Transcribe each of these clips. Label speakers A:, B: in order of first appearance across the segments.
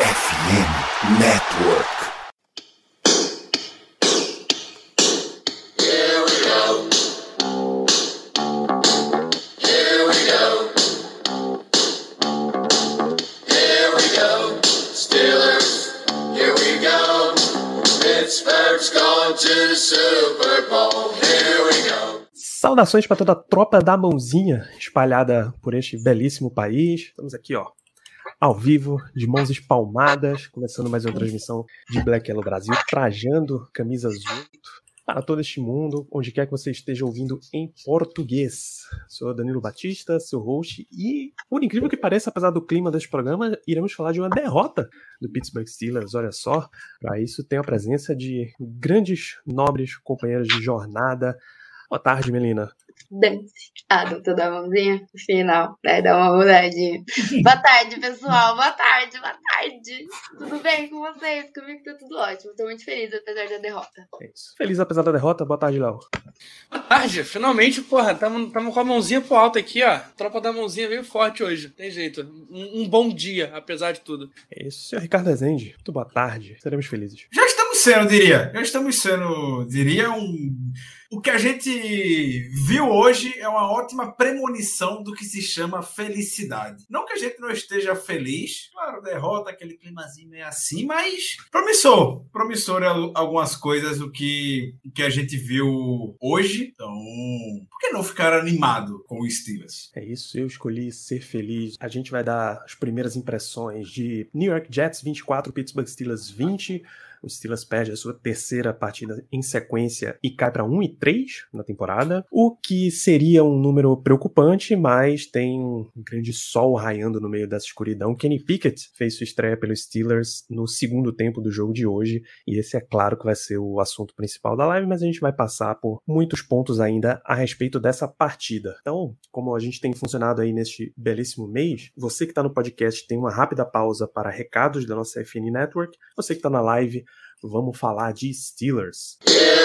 A: FM Network.
B: Saudações para toda a tropa da mãozinha espalhada por este belíssimo país. Estamos aqui, ó, ao vivo, de mãos espalmadas, começando mais uma transmissão de Black Yellow Brasil, trajando camisas junto para todo este mundo, onde quer que você esteja ouvindo em português. Sou Danilo Batista, seu host, e por incrível que pareça, apesar do clima deste programa, iremos falar de uma derrota do Pittsburgh Steelers. Olha só, para isso tem a presença de grandes, nobres companheiros de jornada. Boa tarde, Melina.
C: Dance. Ah, doutor da mãozinha? Final, né? Dá uma mudadinha. boa tarde, pessoal. Boa tarde, boa tarde. Tudo bem com vocês? Comigo tá tudo ótimo. Tô muito feliz, apesar da derrota.
B: É isso. Feliz apesar da derrota. Boa tarde, Léo.
D: Boa tarde, finalmente, porra, tamo, tamo com a mãozinha pro alto aqui, ó. Tropa da mãozinha veio forte hoje, tem jeito. Um, um bom dia, apesar de tudo.
B: É isso, senhor Ricardo Rezende. Muito boa tarde. Seremos felizes.
E: Já estamos sendo, diria. Já estamos sendo, diria, um. O que a gente viu hoje é uma ótima premonição do que se chama felicidade. Não que a gente não esteja feliz, claro, derrota, aquele climazinho é assim, mas promissor. Promissor algumas coisas o que, o que a gente viu hoje. Então, por que não ficar animado com o Steelers?
B: É isso, eu escolhi ser feliz. A gente vai dar as primeiras impressões de New York Jets 24, Pittsburgh Steelers 20. O Steelers perde a sua terceira partida em sequência e cai para 1 e 3 na temporada, o que seria um número preocupante, mas tem um grande sol raiando no meio dessa escuridão. Kenny Pickett fez sua estreia pelos Steelers no segundo tempo do jogo de hoje, e esse é claro que vai ser o assunto principal da live, mas a gente vai passar por muitos pontos ainda a respeito dessa partida. Então, como a gente tem funcionado aí neste belíssimo mês, você que está no podcast tem uma rápida pausa para recados da nossa FN Network, você que está na live vamos falar de Steelers.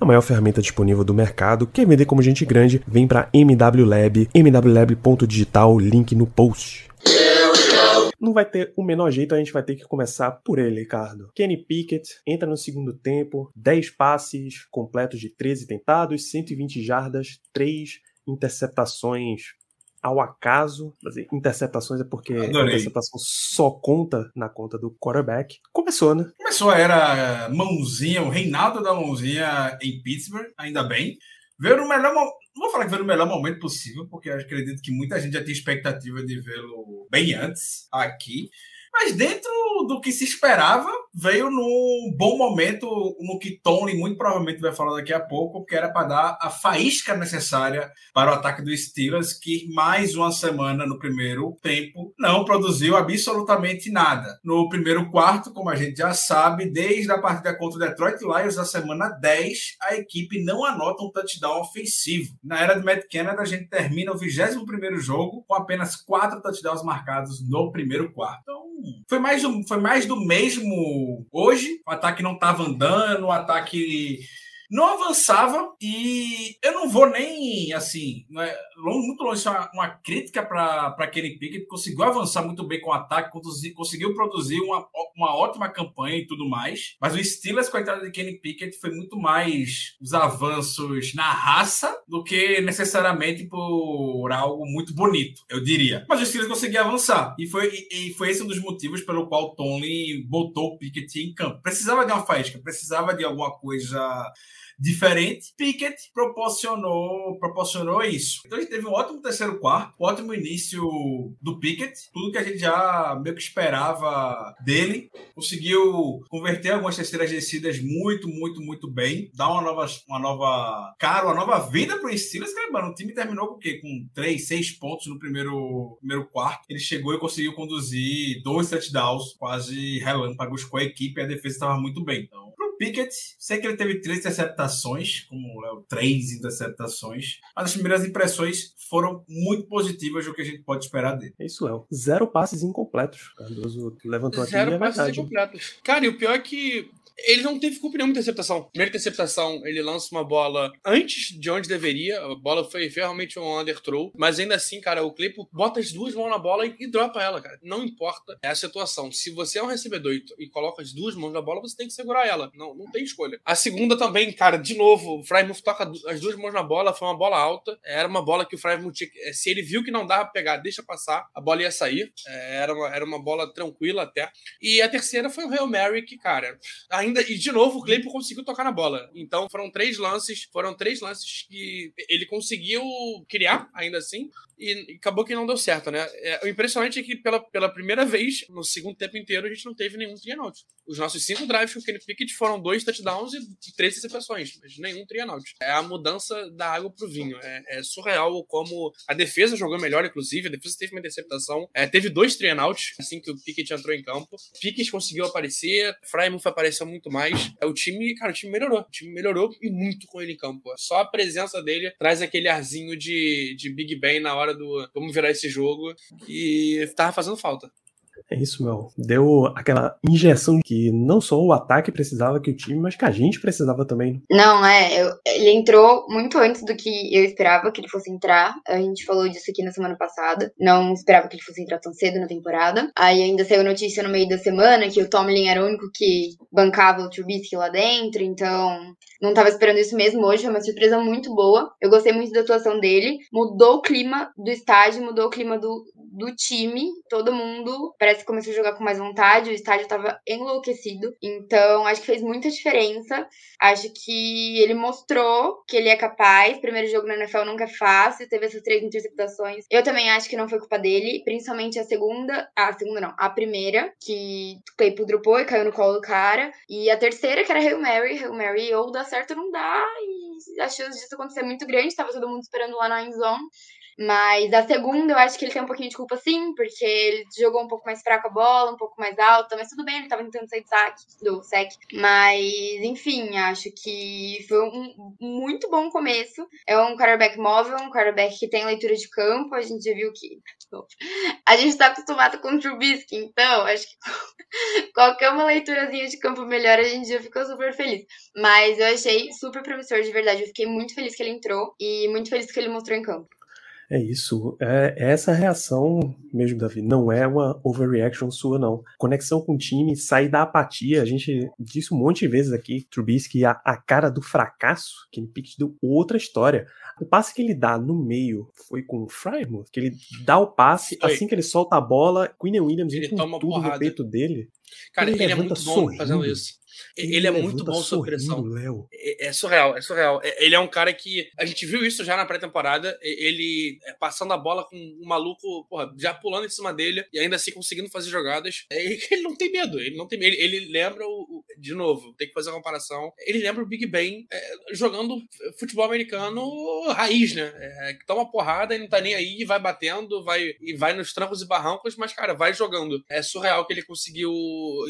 B: a maior ferramenta disponível do mercado. Quer vender como gente grande? Vem para MW Lab, mwlab.digital, link no post. Não vai ter o menor jeito, a gente vai ter que começar por ele, Ricardo. Kenny Pickett entra no segundo tempo, 10 passes completos de 13 tentados, 120 jardas, 3 interceptações ao acaso. Interceptações é porque
E: Adorei.
B: interceptação só conta na conta do quarterback. Começou, né?
E: Começou a era mãozinha, o reinado da mãozinha em Pittsburgh, ainda bem. Veio no melhor momento. Não vou falar que veio no melhor momento possível, porque eu acredito que muita gente já tinha expectativa de vê-lo bem antes aqui. Mas dentro do que se esperava, veio num bom momento, no que Tony muito provavelmente vai falar daqui a pouco, que era para dar a faísca necessária para o ataque dos Steelers, que mais uma semana no primeiro tempo não produziu absolutamente nada. No primeiro quarto, como a gente já sabe, desde a partida contra o Detroit Lions, da semana 10, a equipe não anota um touchdown ofensivo. Na era de Matt Canada, a gente termina o 21º jogo com apenas quatro touchdowns marcados no primeiro quarto. Então, foi mais, do, foi mais do mesmo hoje. O ataque não estava andando, o ataque não avançava e eu não vou nem, assim, é, muito longe, uma, uma crítica para Kenny Pickett, conseguiu avançar muito bem com o ataque, conseguiu produzir uma, uma ótima campanha e tudo mais, mas o Steelers, coitado de Kenny Pickett, foi muito mais os avanços na raça do que necessariamente por algo muito bonito, eu diria. Mas o Steelers conseguiu avançar e foi, e foi esse um dos motivos pelo qual o Tony botou o Pickett em campo. Precisava de uma faísca, precisava de alguma coisa diferente. Pickett proporcionou, proporcionou isso. Então a gente teve um ótimo terceiro quarto, um ótimo início do Pickett, tudo que a gente já meio que esperava dele. Conseguiu converter algumas terceiras descidas muito, muito, muito bem, dar uma nova, uma nova cara, uma nova vida para o Steelers. Mano, o time terminou com o quê? Com três, seis pontos no primeiro, primeiro quarto. Ele chegou e conseguiu conduzir dois touchdowns, quase relâmpagos com a equipe a defesa estava muito bem. Então, Pickett, sei que ele teve três interceptações, como o Léo, três interceptações, mas as primeiras impressões foram muito positivas do que a gente pode esperar dele.
B: É isso, Léo. Zero passes incompletos. Cardoso levantou aqui.
D: Zero
B: é
D: passes
B: verdade.
D: incompletos. Cara, e o pior é que ele não teve culpa nenhuma interceptação. Primeira interceptação, ele lança uma bola antes de onde deveria. A bola foi realmente um underthrow. Mas ainda assim, cara, o Claypool bota as duas mãos na bola e, e dropa ela, cara. Não importa a situação. Se você é um recebedor e, e, coloca as duas mãos na bola, você tem que segurar ela. Não, não tem escolha. A segunda também, cara, de novo, o Frymouth toca as duas mãos na bola. Foi uma bola alta. Era uma bola que o Frymouth tinha. Eh, se ele viu que não dava pra pegar, deixa passar, a bola ia sair. É, era, uma, era uma bola tranquila até. E a terceira foi o Hail Mary, que, cara, ainda. E de novo, o Claypool conseguiu tocar na bola. Então foram três lances, foram três lances que ele conseguiu criar, ainda assim, e acabou que não deu certo, né? É, o impressionante é que pela, pela primeira vez, no segundo tempo inteiro, a gente não teve nenhum three. Os nossos cinco drives com o Kenny Pickett foram dois touchdowns e três interceptações, mas nenhum three. É a mudança da água pro vinho. É, é, surreal como a defesa jogou melhor, inclusive. A defesa teve uma interceptação. É, teve dois three assim que o Pickett entrou em campo. Pickett conseguiu aparecer, Frymouth apareceu muito mais. É, o time, cara, o time melhorou. O time melhorou e muito com ele em campo. Só a presença dele traz aquele arzinho de, de Big Ben na hora do vamos virar esse jogo e tava fazendo falta.
B: É isso, meu. Deu aquela injeção que não só o ataque precisava que o time, mas que a gente precisava também.
C: Não, é. Eu, ele entrou muito antes do que eu esperava que ele fosse entrar. A gente falou disso aqui na semana passada. Não esperava que ele fosse entrar tão cedo na temporada. Aí ainda saiu notícia no meio da semana que o Tomlin era o único que bancava o Trubisky lá dentro. Então, não tava esperando isso mesmo hoje. Foi uma surpresa muito boa. Eu gostei muito da atuação dele. Mudou o clima do estádio, mudou o clima do, do time. Todo mundo parece começou a jogar com mais vontade, o estádio estava enlouquecido. Então, acho que fez muita diferença. Acho que ele mostrou que ele é capaz. Primeiro jogo na NFL nunca é fácil, teve essas três interceptações. Eu também acho que não foi culpa dele, principalmente a segunda, a segunda não, a primeira, que Claypool dropou e caiu no colo do cara. E a terceira, que era Hail Mary, Hail Mary, ou dá certo ou não dá, e a chance disso acontecer é muito grande, tava todo mundo esperando lá na endzone. Mas a segunda, eu acho que ele tem um pouquinho de culpa sim, porque ele jogou um pouco mais fraco a bola, um pouco mais alta, mas tudo bem, ele tava tentando sair do saque, do sec. Mas, enfim, acho que foi um muito bom começo. É um quarterback móvel, um quarterback que tem leitura de campo, a gente já viu que. A gente tá acostumado com o Trubisky, então acho que qualquer uma leiturazinha de campo melhor, a gente já ficou super feliz. Mas eu achei super promissor, de verdade. Eu fiquei muito feliz que ele entrou e muito feliz que ele mostrou em campo.
B: É isso. É, essa reação mesmo, Davi, não é uma overreaction sua, não. Conexão com o time, sair da apatia. A gente disse um monte de vezes aqui, Trubisky, a, a cara do fracasso, que ele deu outra história. O passe que ele dá no meio foi com o Frymouth, que ele dá o passe, foi. assim que ele solta a bola, Queen Williams ele toma tudo porrada. no peito dele.
D: Cara, ele, ele é muito bom sorrindo. fazendo isso. Ele, ele é muito bom sob pressão. É, é, surreal, é surreal. É, ele é um cara que. A gente viu isso já na pré-temporada. Ele é, passando a bola com um maluco, porra, já pulando em cima dele e ainda assim conseguindo fazer jogadas. É, ele não tem medo. Ele não tem medo. Ele, ele lembra o. De novo, tem que fazer uma comparação. Ele lembra o Big Ben é, jogando futebol americano raiz, né? que toma porrada e não tá nem aí, e vai batendo, vai, e vai nos trancos e barrancos, mas, cara, vai jogando. É surreal que ele conseguiu.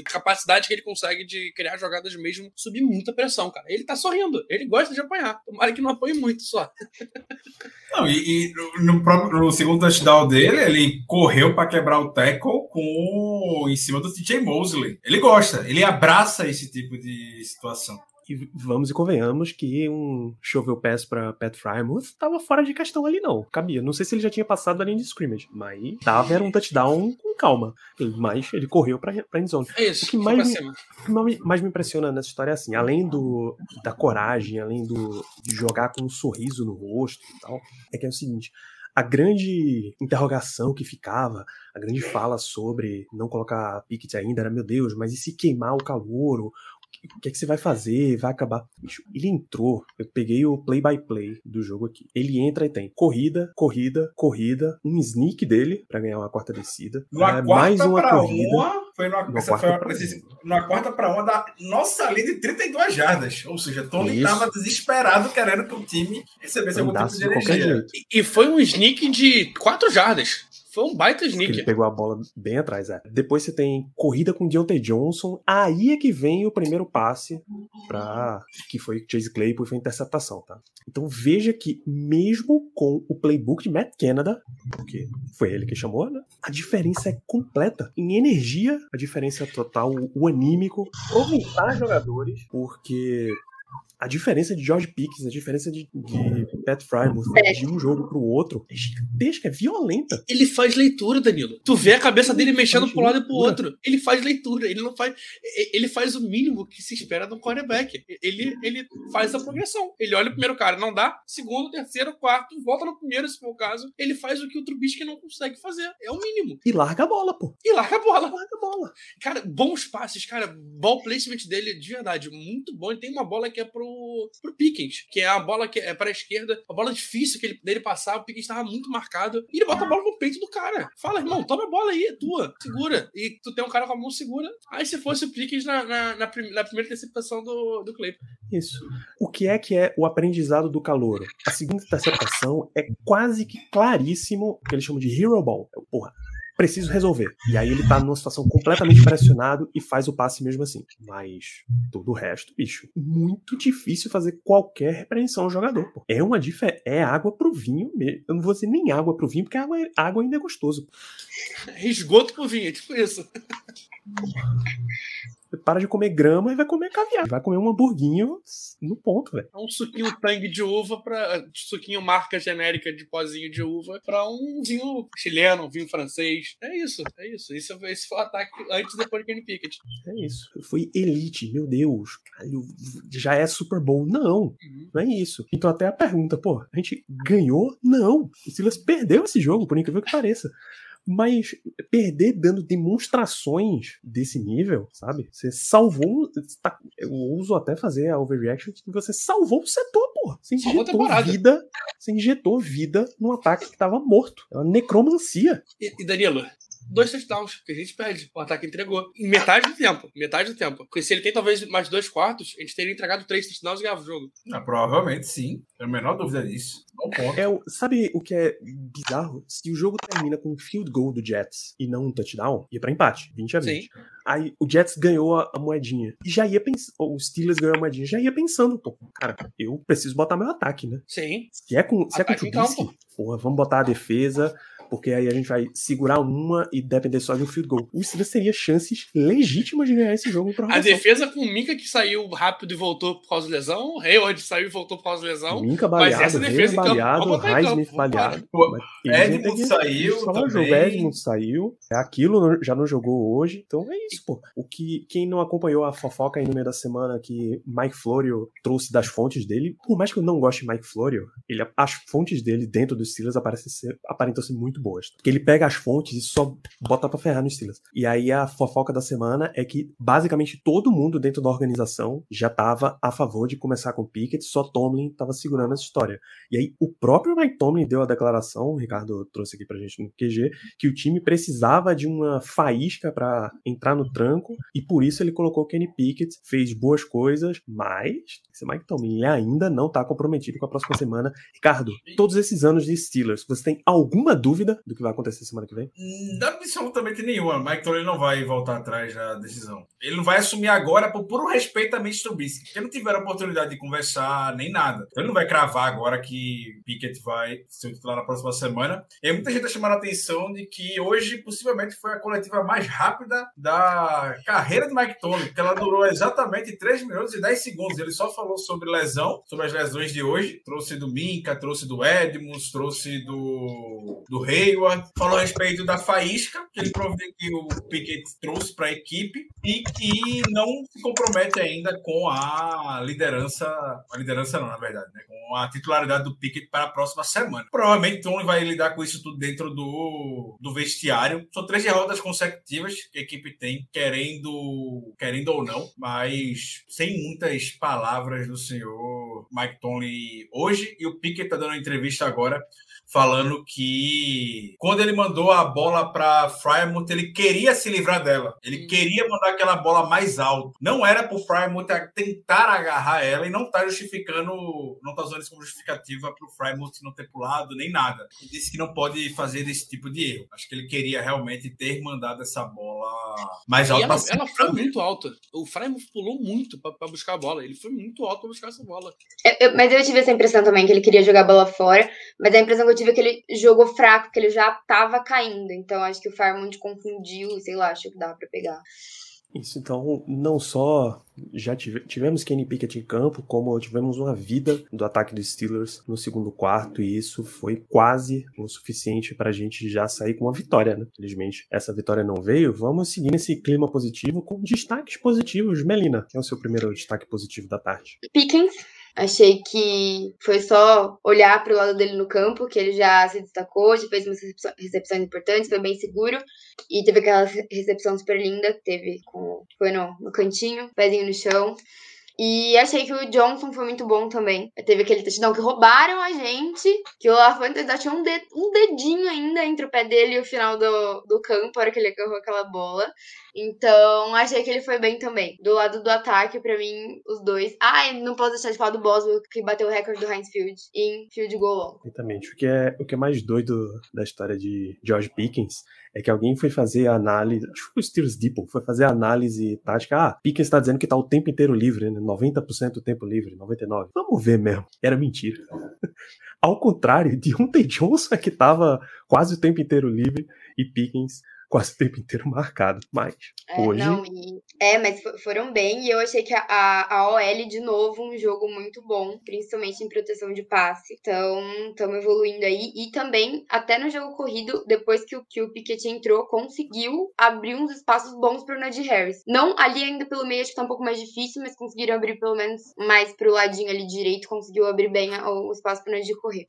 D: Capacidade que ele consegue de criar jogadas mesmo subir muita pressão, cara. Ele tá sorrindo, ele gosta de apanhar. Tomara que não apanhe muito só.
E: Não, e, e no, próprio, no segundo touchdown dele, ele correu para quebrar o tackle com em cima do TJ Mosley. Ele gosta, ele abraça esse tipo de situação.
B: E vamos e convenhamos que um shovel pass pra Pat Frymouth tava fora de questão ali, não. Cabia. Não sei se ele já tinha passado da linha de scrimmage, mas tava, era um touchdown com calma. Mas ele correu pra, pra endzone.
D: É isso.
B: O que mais me, o que mais, mais me impressiona nessa história é assim, além do, da coragem, além do, de jogar com um sorriso no rosto e tal, é que é o seguinte. A grande interrogação que ficava, a grande fala sobre não colocar Pickett ainda era, meu Deus, mas e se queimar o calouro? O que, é que você vai fazer? Vai acabar. Bicho, ele entrou. Eu peguei o play-by-play do jogo aqui. Ele entra e tem corrida, corrida, corrida, um sneak dele para ganhar uma quarta descida. É,
E: quarta
B: mais uma
E: pra
B: corrida.
E: uma, foi numa,
B: Numa
E: essa
B: quarta
E: foi uma,
B: pra
E: precisa- numa quarta para uma da nossa linha de 32 jardas. Ou seja, Tony
B: Isso.
E: estava desesperado querendo que o time recebesse algum tipo de energia.
B: jeito.
D: E foi um sneak de 4 jardas. Foi um baita sneak.
B: ele pegou a bola bem atrás, é. Depois você tem corrida com Deontay Johnson. Aí é que vem o primeiro passe para que foi Chase Claypool e foi interceptação, tá? Então veja que mesmo com o playbook de Matt Canada, porque foi ele que chamou, né? A diferença é completa. Em energia, a diferença é total, o anímico, aproveitar jogadores, porque a diferença de George Pickens, a diferença de, de Pat Frymouth de um jogo pro outro é gigantesca, é violenta.
D: Ele faz leitura, Danilo. Tu vê a cabeça dele
B: Ele
D: mexendo pro lado e pro outro. Ele faz leitura. Ele não faz. e- Ele faz o mínimo que se espera de um quarterback. Ele, ele faz a progressão. Ele olha o primeiro cara, não dá. Segundo, terceiro, quarto, volta no primeiro, se for o caso. Ele faz o que o Trubisky não consegue fazer. É o mínimo.
B: E larga a bola, pô.
D: E larga a bola.
B: Larga a bola.
D: Cara, bons passes, cara. Ball placement dele, de verdade, muito bom. Ele tem uma bola que é pro, pro Pickens, que é a bola que é pra esquerda, a bola difícil que ele, dele passar. O Pickens tava muito marcado. E ele bota a bola no peito do cara. Fala, irmão, toma a bola aí, é tua. Segura. E tu tem um cara com a mão segura. Aí se fosse o Pickens na, na, na, prim- na primeira interceptação do, do Claypool.
B: Isso. O que é que é o aprendizado do calouro? A segunda interceptação é quase que claríssimo que eles chamam de hero ball. É, Porra, preciso resolver. E aí ele tá numa situação completamente pressionado e faz o passe mesmo assim. Mas todo o resto, bicho, muito difícil fazer qualquer repreensão ao jogador. pô. É uma diferença. É água pro vinho mesmo. Eu não vou dizer nem água pro vinho, porque água, é- água ainda é gostoso.
D: Esgoto pro vinho, é tipo isso.
B: Para de comer grama e vai comer caviar. Vai comer um hamburguinho no ponto, velho.
D: É um suquinho tangue de uva para suquinho marca genérica de pozinho de uva para um vinho chileno, um vinho francês. É isso, é isso. Esse, esse foi o ataque antes e depois de Kenny Pickett.
B: É isso. Foi elite, meu Deus. Caralho, já é Super Bowl? Não, não é isso. Então até a pergunta, pô, a gente ganhou? Não. O Silas perdeu esse jogo, por incrível que pareça. Mas perder dando demonstrações desse nível, sabe? Você salvou. tá- Eu uso até fazer a overreaction que você salvou o setor, pô. Você injetou vida. Você injetou vida num ataque que tava morto. É uma necromancia.
D: E, e Danilo, dois touchdowns que a gente perde. O ataque entregou. Em metade do tempo. Metade do tempo. Porque se ele tem talvez mais dois quartos, a gente teria entregado três touchdowns e ganhava o jogo.
E: Ah, provavelmente sim. Tenho a menor dúvida disso. Ponto.
B: É, o- sabe o que é bizarro? Se o jogo termina com um field goal do Jets e não um touchdown, ia pra empate, 20 a 20. Aí o Jets ganhou a, a moedinha. E já ia pensando. O Steelers ganhou a moedinha. Já ia pensando, pô, cara, eu preciso botar meu ataque, né?
D: Sim.
B: Se é com, se é com o Trubisky, porra, vamos botar a defesa, porque aí a gente vai segurar uma e depender só de um field goal. O Steelers teria chances legítimas de ganhar esse jogo
D: A defesa com o Minka que saiu rápido e voltou por causa de lesão. O Hayward saiu e voltou por causa de lesão.
B: Minka
D: Mas
B: baleado,
D: essa defesa
B: Reis
D: em campo,
B: baleado, Highsmith baleado. Mas
E: Edmund saiu também.
B: Edmund saiu. É aquilo já não jogou hoje. Então é isso, pô. O que quem não acompanhou a fofoca aí no meio da semana que Mike Florio trouxe das fontes dele, por mais que eu não goste de Mike Florio, ele, as fontes dele dentro dos Steelers aparecem ser, aparentam ser muito boas. Porque ele pega as fontes e só bota pra ferrar nos Steelers. E aí a fofoca da semana é que basicamente todo mundo dentro da organização já tava a favor de começar com Pickett, só Tomlin tava segurando essa história. E aí o próprio Mike Tomlin deu a declaração, o Ricardo trouxe aqui pra gente no QG, que o time precisava de uma faísca pra entrar no tranco e por isso ele colocou Kenny Pickett, fez boas coisas, mas esse Mike Tomlin ele ainda não tá comprometido com a próxima semana. Ricardo, todos esses anos de Steelers, você tem alguma dúvida dúvida do que vai acontecer semana que vem?
E: Absolutamente nenhuma. Mike Tolley não vai voltar atrás da decisão. Ele não vai assumir agora por puro respeito a Mitch Trubisky, porque não tiveram oportunidade de conversar nem nada. Então ele não vai cravar agora que Pickett vai ser titular na próxima semana. E muita gente está chamando a atenção de que hoje possivelmente foi a coletiva mais rápida da carreira de Mike Tolley, porque ela durou exatamente 3 minutos e 10 segundos. Ele só falou sobre lesão, sobre as lesões de hoje. Trouxe do Minka, trouxe do Edmonds, trouxe do, do Hayward. Falou a respeito da faísca que ele que o Pickett trouxe para a equipe e que não se compromete ainda com a liderança, a liderança não, na verdade, né? com a titularidade do Pickett para a próxima semana. Provavelmente Tony vai lidar com isso tudo dentro do, do vestiário. São três derrotas consecutivas que a equipe tem, querendo, querendo ou não, mas sem muitas palavras do senhor Mike Tony hoje. E o Pickett está dando uma entrevista agora falando que quando ele mandou a bola para Frymouth, ele queria se livrar dela. Ele queria mandar aquela bola mais alto. Não era para o Frymouth tentar agarrar ela e não tá justificando, não tá usando isso como justificativa para o Frymouth não ter pulado nem nada. Ele disse que não pode fazer esse tipo de erro. Acho que ele queria realmente ter mandado essa bola mais alta.
D: Ela, ela, foi muito alta. O Frymouth pulou muito para buscar a bola. Ele foi muito alto para buscar essa bola.
C: Eu, eu, mas eu tive essa impressão também que ele queria jogar a bola fora, mas a impressão que eu tive é que ele jogou fraco, que ele já tava caindo. Então acho que o Farmont confundiu, sei lá, achou que dava pra pegar.
B: Isso, então, não só já tive, tivemos Kenny Pickett em campo, como tivemos uma vida do ataque dos Steelers no segundo quarto, e isso foi quase o suficiente para a gente já sair com uma vitória, né? Felizmente, essa vitória não veio. Vamos seguir nesse clima positivo com destaques positivos. Melina, quem é o seu primeiro destaque positivo da tarde?
C: Pickens Achei que foi só olhar para o lado dele no campo, que ele já se destacou, já fez umas recepções importantes, foi bem seguro. E teve aquela recepção super linda que teve com. Foi no, no cantinho, pezinho no chão. E achei que o Johnson foi muito bom também. Teve aquele touchdown que roubaram a gente, que o Lafantas tinha um, ded um dedinho ainda entre o pé dele e o final do, do campo, a hora que ele agarrou aquela bola. Então, achei que ele foi bem também. Do lado do ataque, para mim, os dois. Ah, não posso deixar de falar do Boswell, que bateu o recorde do Heinz Field em field goal long.
B: Exatamente. O que é, o que é mais doido da história de George Pickens é que alguém foi fazer a análise, acho que foi o Steelers Depot, foi fazer a análise tática. Ah, Pickens está dizendo que tá o tempo inteiro livre, né? 90% do tempo livre, 99%. Vamos ver mesmo. Era mentira. Ao contrário, Deontay Johnson é que tava quase o tempo inteiro livre e Pickens quase o tempo inteiro marcado. Mas
C: é,
B: hoje.
C: Não, e... É, mas foram bem e eu achei que a, a OL, de novo, um jogo muito bom, principalmente em proteção de passe. Então, estamos evoluindo aí. E também, até no jogo corrido, depois que o, que o Piquet entrou, conseguiu abrir uns espaços bons pro Najee Harris. Não ali ainda pelo meio, acho que tá um pouco mais difícil, mas conseguiram abrir pelo menos mais pro ladinho ali direito, conseguiu abrir bem o espaço pro Najee correr.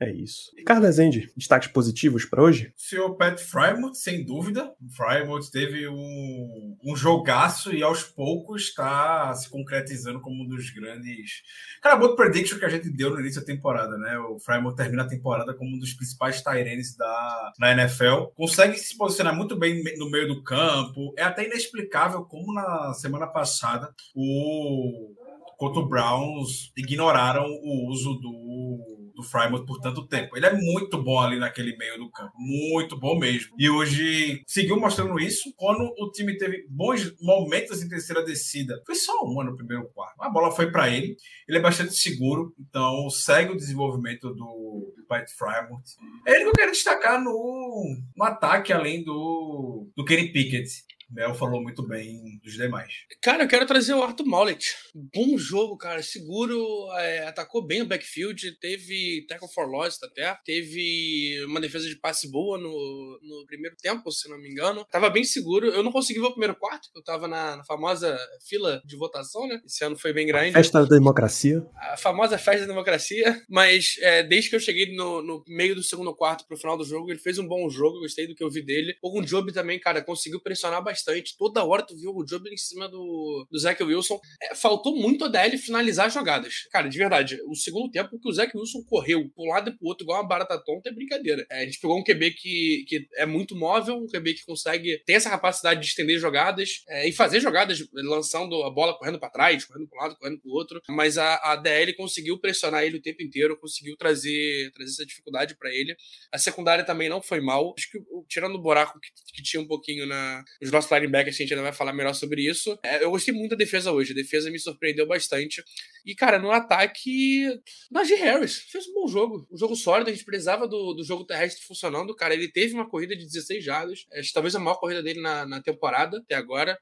B: É isso. Ricardo Rezende, destaques positivos para hoje?
E: O senhor Pat Frymouth, sem dúvida. Frymouth teve um, um jogaço e aos poucos está se concretizando como um dos grandes. Cara, boa prediction que a gente deu no início da temporada, né? O Frymouth termina a temporada como um dos principais Tyrenes da na NFL. Consegue se posicionar muito bem no meio do campo. É até inexplicável como na semana passada o contra o Browns ignoraram o uso do do Frymouth por tanto tempo. Ele é muito bom ali naquele meio do campo, muito bom mesmo. E hoje seguiu mostrando isso quando o time teve bons momentos em terceira descida. Foi só uma no primeiro quarto. A bola foi para ele. Ele é bastante seguro, então segue o desenvolvimento do, Pat Frymouth. É ele que eu quero destacar no, no ataque, além do, do Kenny Pickett. Mel falou muito bem dos demais.
D: Cara, eu quero trazer o Arthur Mollett. Bom jogo, cara. Seguro, é, atacou bem o backfield, teve tackle for loss até, teve uma defesa de passe boa no, no primeiro tempo, se não me engano. Tava bem seguro. Eu não consegui ver o primeiro quarto, eu tava na, na famosa fila de votação, né? Esse ano foi bem grande.
B: A festa da democracia.
D: A famosa festa da democracia. Mas é, desde que eu cheguei no, no, meio do segundo quarto pro final do jogo, ele fez um bom jogo, gostei do que eu vi dele. O Job também, cara, conseguiu pressionar bastante bastante. Toda hora tu viu o Job em cima do, do Zach Wilson. É, faltou muito a DL finalizar jogadas. Cara, de verdade, o segundo tempo que o Zach Wilson correu um lado e pro outro igual uma barata tonta é brincadeira. É, a gente pegou um QB que, que é muito móvel, um QB que consegue, tem essa capacidade de estender jogadas é, e fazer jogadas lançando a bola correndo para trás, correndo para um lado, correndo pro outro. Mas a, a DL conseguiu pressionar ele o tempo inteiro, conseguiu trazer, trazer essa dificuldade para ele. A secundária também não foi mal. Acho que tirando o buraco que, que tinha um pouquinho na, nos nossos linebackers, a gente ainda vai falar melhor sobre isso. É, eu gostei muito da defesa hoje. A defesa me surpreendeu bastante. E, cara, no ataque, Najee Harris fez um bom jogo. Um jogo sólido. A gente precisava do, do jogo terrestre funcionando. Cara, ele teve uma corrida de 16 jardas. É, talvez a maior corrida dele na, na temporada até agora.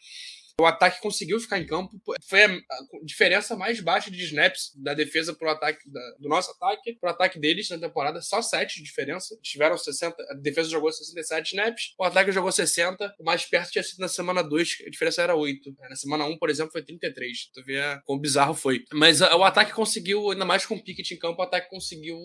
D: O ataque conseguiu ficar em campo. Foi a diferença mais baixa de snaps da defesa pro ataque da, do nosso ataque pro ataque deles na temporada. Só 7 de diferença. Tiveram 60. A defesa jogou 67 snaps, o ataque jogou 60. O mais perto tinha sido na semana 2, a diferença era 8. Na semana 1, por exemplo, foi 33. Tu vê quão bizarro foi. Mas a, o ataque conseguiu, ainda mais com o Pickett em campo, o ataque conseguiu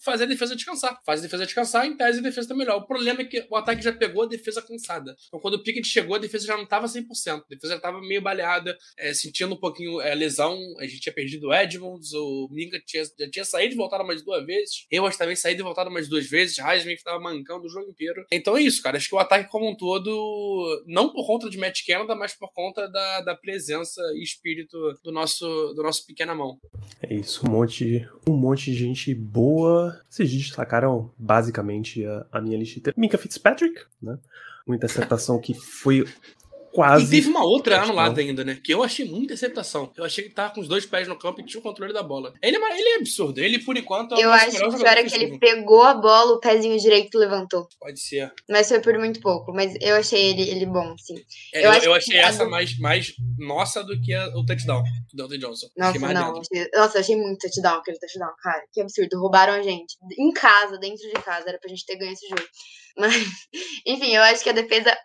D: fazer a defesa descansar. Faz a defesa descansar, em tese a defesa tá melhor. O problema é que o ataque já pegou a defesa cansada. Então quando o Pickett chegou, a defesa já não tava 100% defesa já tava meio baleada, é, sentindo um pouquinho é, lesão. A gente tinha perdido o Edmonds, o Minka tinha, já tinha saído e voltado mais duas vezes. Eu também saído e voltado mais duas vezes. Heisman que tava mancando o jogo inteiro. Então é isso, cara. Acho que o ataque como um todo, não por conta de Matt Canada, mas por conta da, da presença e espírito do nosso, do nosso pequena mão.
B: É isso, um monte, um monte de gente boa. Vocês destacaram basicamente a, a minha lista. Minka Fitzpatrick, né? Uma interceptação que foi quase.
D: E teve uma outra anulada ainda, né? Que eu achei muita interceptação. Eu achei que tava com os dois pés no campo e tinha o controle da bola. Ele é, ele é absurdo. Ele, por enquanto,
C: é Eu acho que o é que ele pegou a bola, o pezinho direito levantou.
D: Pode ser.
C: Mas foi por muito pouco. Mas eu achei ele, ele bom, sim.
D: É, eu, eu, eu achei essa do... mais, mais nossa do que a, o touchdown do Dante Johnson.
C: Nossa, não. Achei, nossa, eu achei muito touchdown aquele touchdown, cara. Que absurdo. Roubaram a gente. Em casa, dentro de casa. Era pra gente ter ganho esse jogo. Mas, enfim, eu acho que a defesa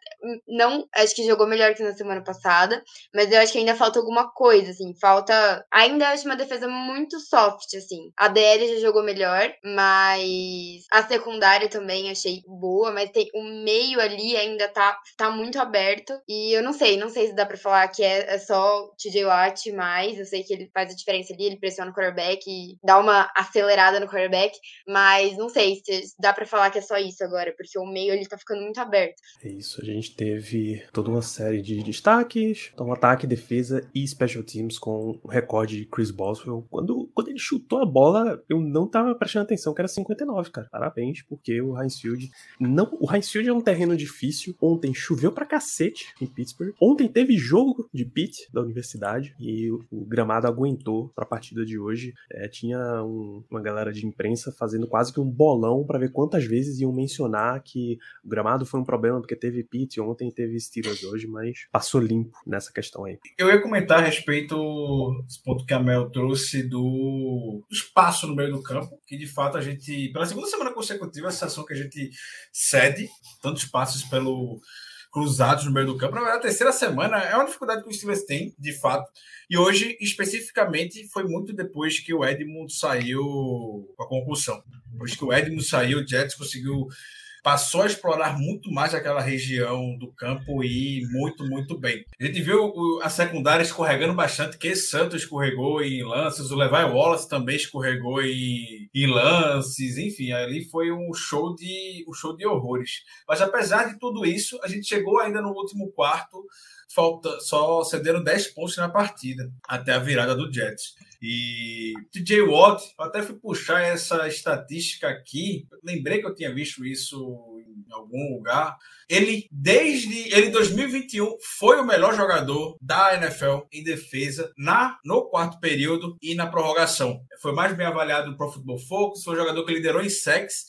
C: não. Acho que jogou melhor que na semana passada. Mas eu acho que ainda falta alguma coisa, assim. Falta. Ainda acho uma defesa muito soft, assim. A DL já jogou melhor, mas a secundária também achei boa. Mas tem o meio ali ainda tá, tá muito aberto. E eu não sei, não sei se dá pra falar que é, é só TJ Watt, mas eu sei que ele faz a diferença ali, ele pressiona o quarterback e dá uma acelerada no quarterback. Mas não sei se dá pra falar que é só isso agora, porque o meio ele tá ficando muito aberto.
B: É isso, a gente teve toda uma série de destaques, então ataque, defesa e special teams com o recorde de Chris Boswell. Quando, quando ele chutou a bola, eu não tava prestando atenção que era 59, cara. Parabéns, porque o Heinz Field não, o Heinz Field é um terreno difícil. Ontem choveu pra cacete em Pittsburgh. Ontem teve jogo de Pitt da universidade e o, o gramado aguentou pra partida de hoje. É, tinha um, uma galera de imprensa fazendo quase que um bolão para ver quantas vezes iam mencionar que o gramado foi um problema porque teve Pitt ontem teve Steelers hoje, mas passou limpo nessa questão aí.
E: Eu ia comentar a respeito desse ponto que a Mel trouxe do, espaço no meio do campo, que de fato a gente, pela segunda semana consecutiva, a sensação que a gente cede tantos passos pelo cruzados no meio do campo. Na terceira semana é uma dificuldade que o Steelers tem, de fato. E hoje, especificamente, foi muito depois que o Edmund saiu com a concussão. Depois que o Edmund saiu, o Jets conseguiu passou a explorar muito mais aquela região do campo e muito, muito bem. A gente viu a secundária escorregando bastante, que Santos escorregou em lances, o Levi Wallace também escorregou em, em lances, enfim, ali foi um show de um show de horrores. Mas apesar de tudo isso, a gente chegou ainda no último quarto falta, só cederam 10 pontos na partida, até a virada do Jets. E TJ Watt, até fui puxar essa estatística aqui, lembrei que eu tinha visto isso em algum lugar. Ele, desde ele 2021, foi o melhor jogador da NFL em defesa na no quarto período e na prorrogação. Foi mais bem avaliado no Pro Football Focus, foi o jogador que liderou em sacks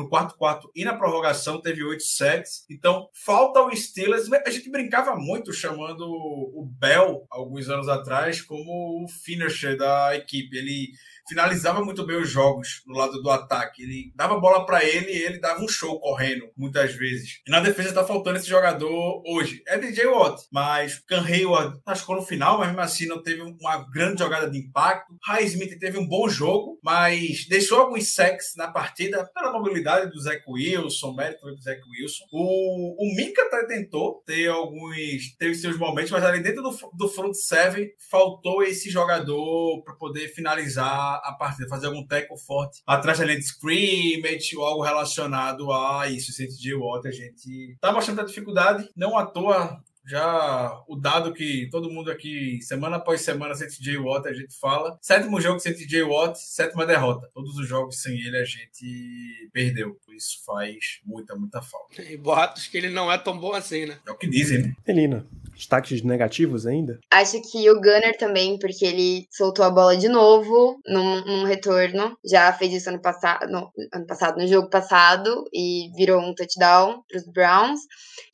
E: no quarto quarto e na prorrogação teve oito sacks. Então, falta o Steelers. A gente brincava muito chamando o Bell, alguns anos atrás, como o finisher da equipe. Ele finalizava muito bem os jogos no lado do ataque. Ele dava bola para ele e ele dava um show correndo, muitas vezes. E na defesa tá faltando esse jogador hoje. É DJ Watt, mas Can Hayward ficou no final, mas mesmo assim não teve uma grande jogada de impacto. High Smith teve um bom jogo, mas deixou alguns sacks na partida pela mobilidade do Zach Wilson, mérito do Zach Wilson. O, o Minka até tentou ter alguns. teve seus momentos, mas ali dentro do, do front seven faltou esse jogador para poder finalizar a partida, fazer algum teco forte atrás da linha de scrimmage ou algo relacionado a isso. Esse de Watt, a gente tá mostrando a dificuldade, não à toa já o dado que todo mundo aqui, semana após semana, sem TJ Watt, a gente fala. Sétimo jogo sem TJ Watt, sétima derrota. Todos os jogos sem ele a gente perdeu. Isso faz muita, muita falta.
D: E boatos que ele não é tão bom assim, né?
E: É o que dizem, né?
B: Elina, destaques negativos ainda?
C: Acho que o Gunner também, porque ele soltou a bola de novo num, num retorno. Já fez isso ano passado, no, ano passado, no jogo passado, e virou um touchdown para os Browns.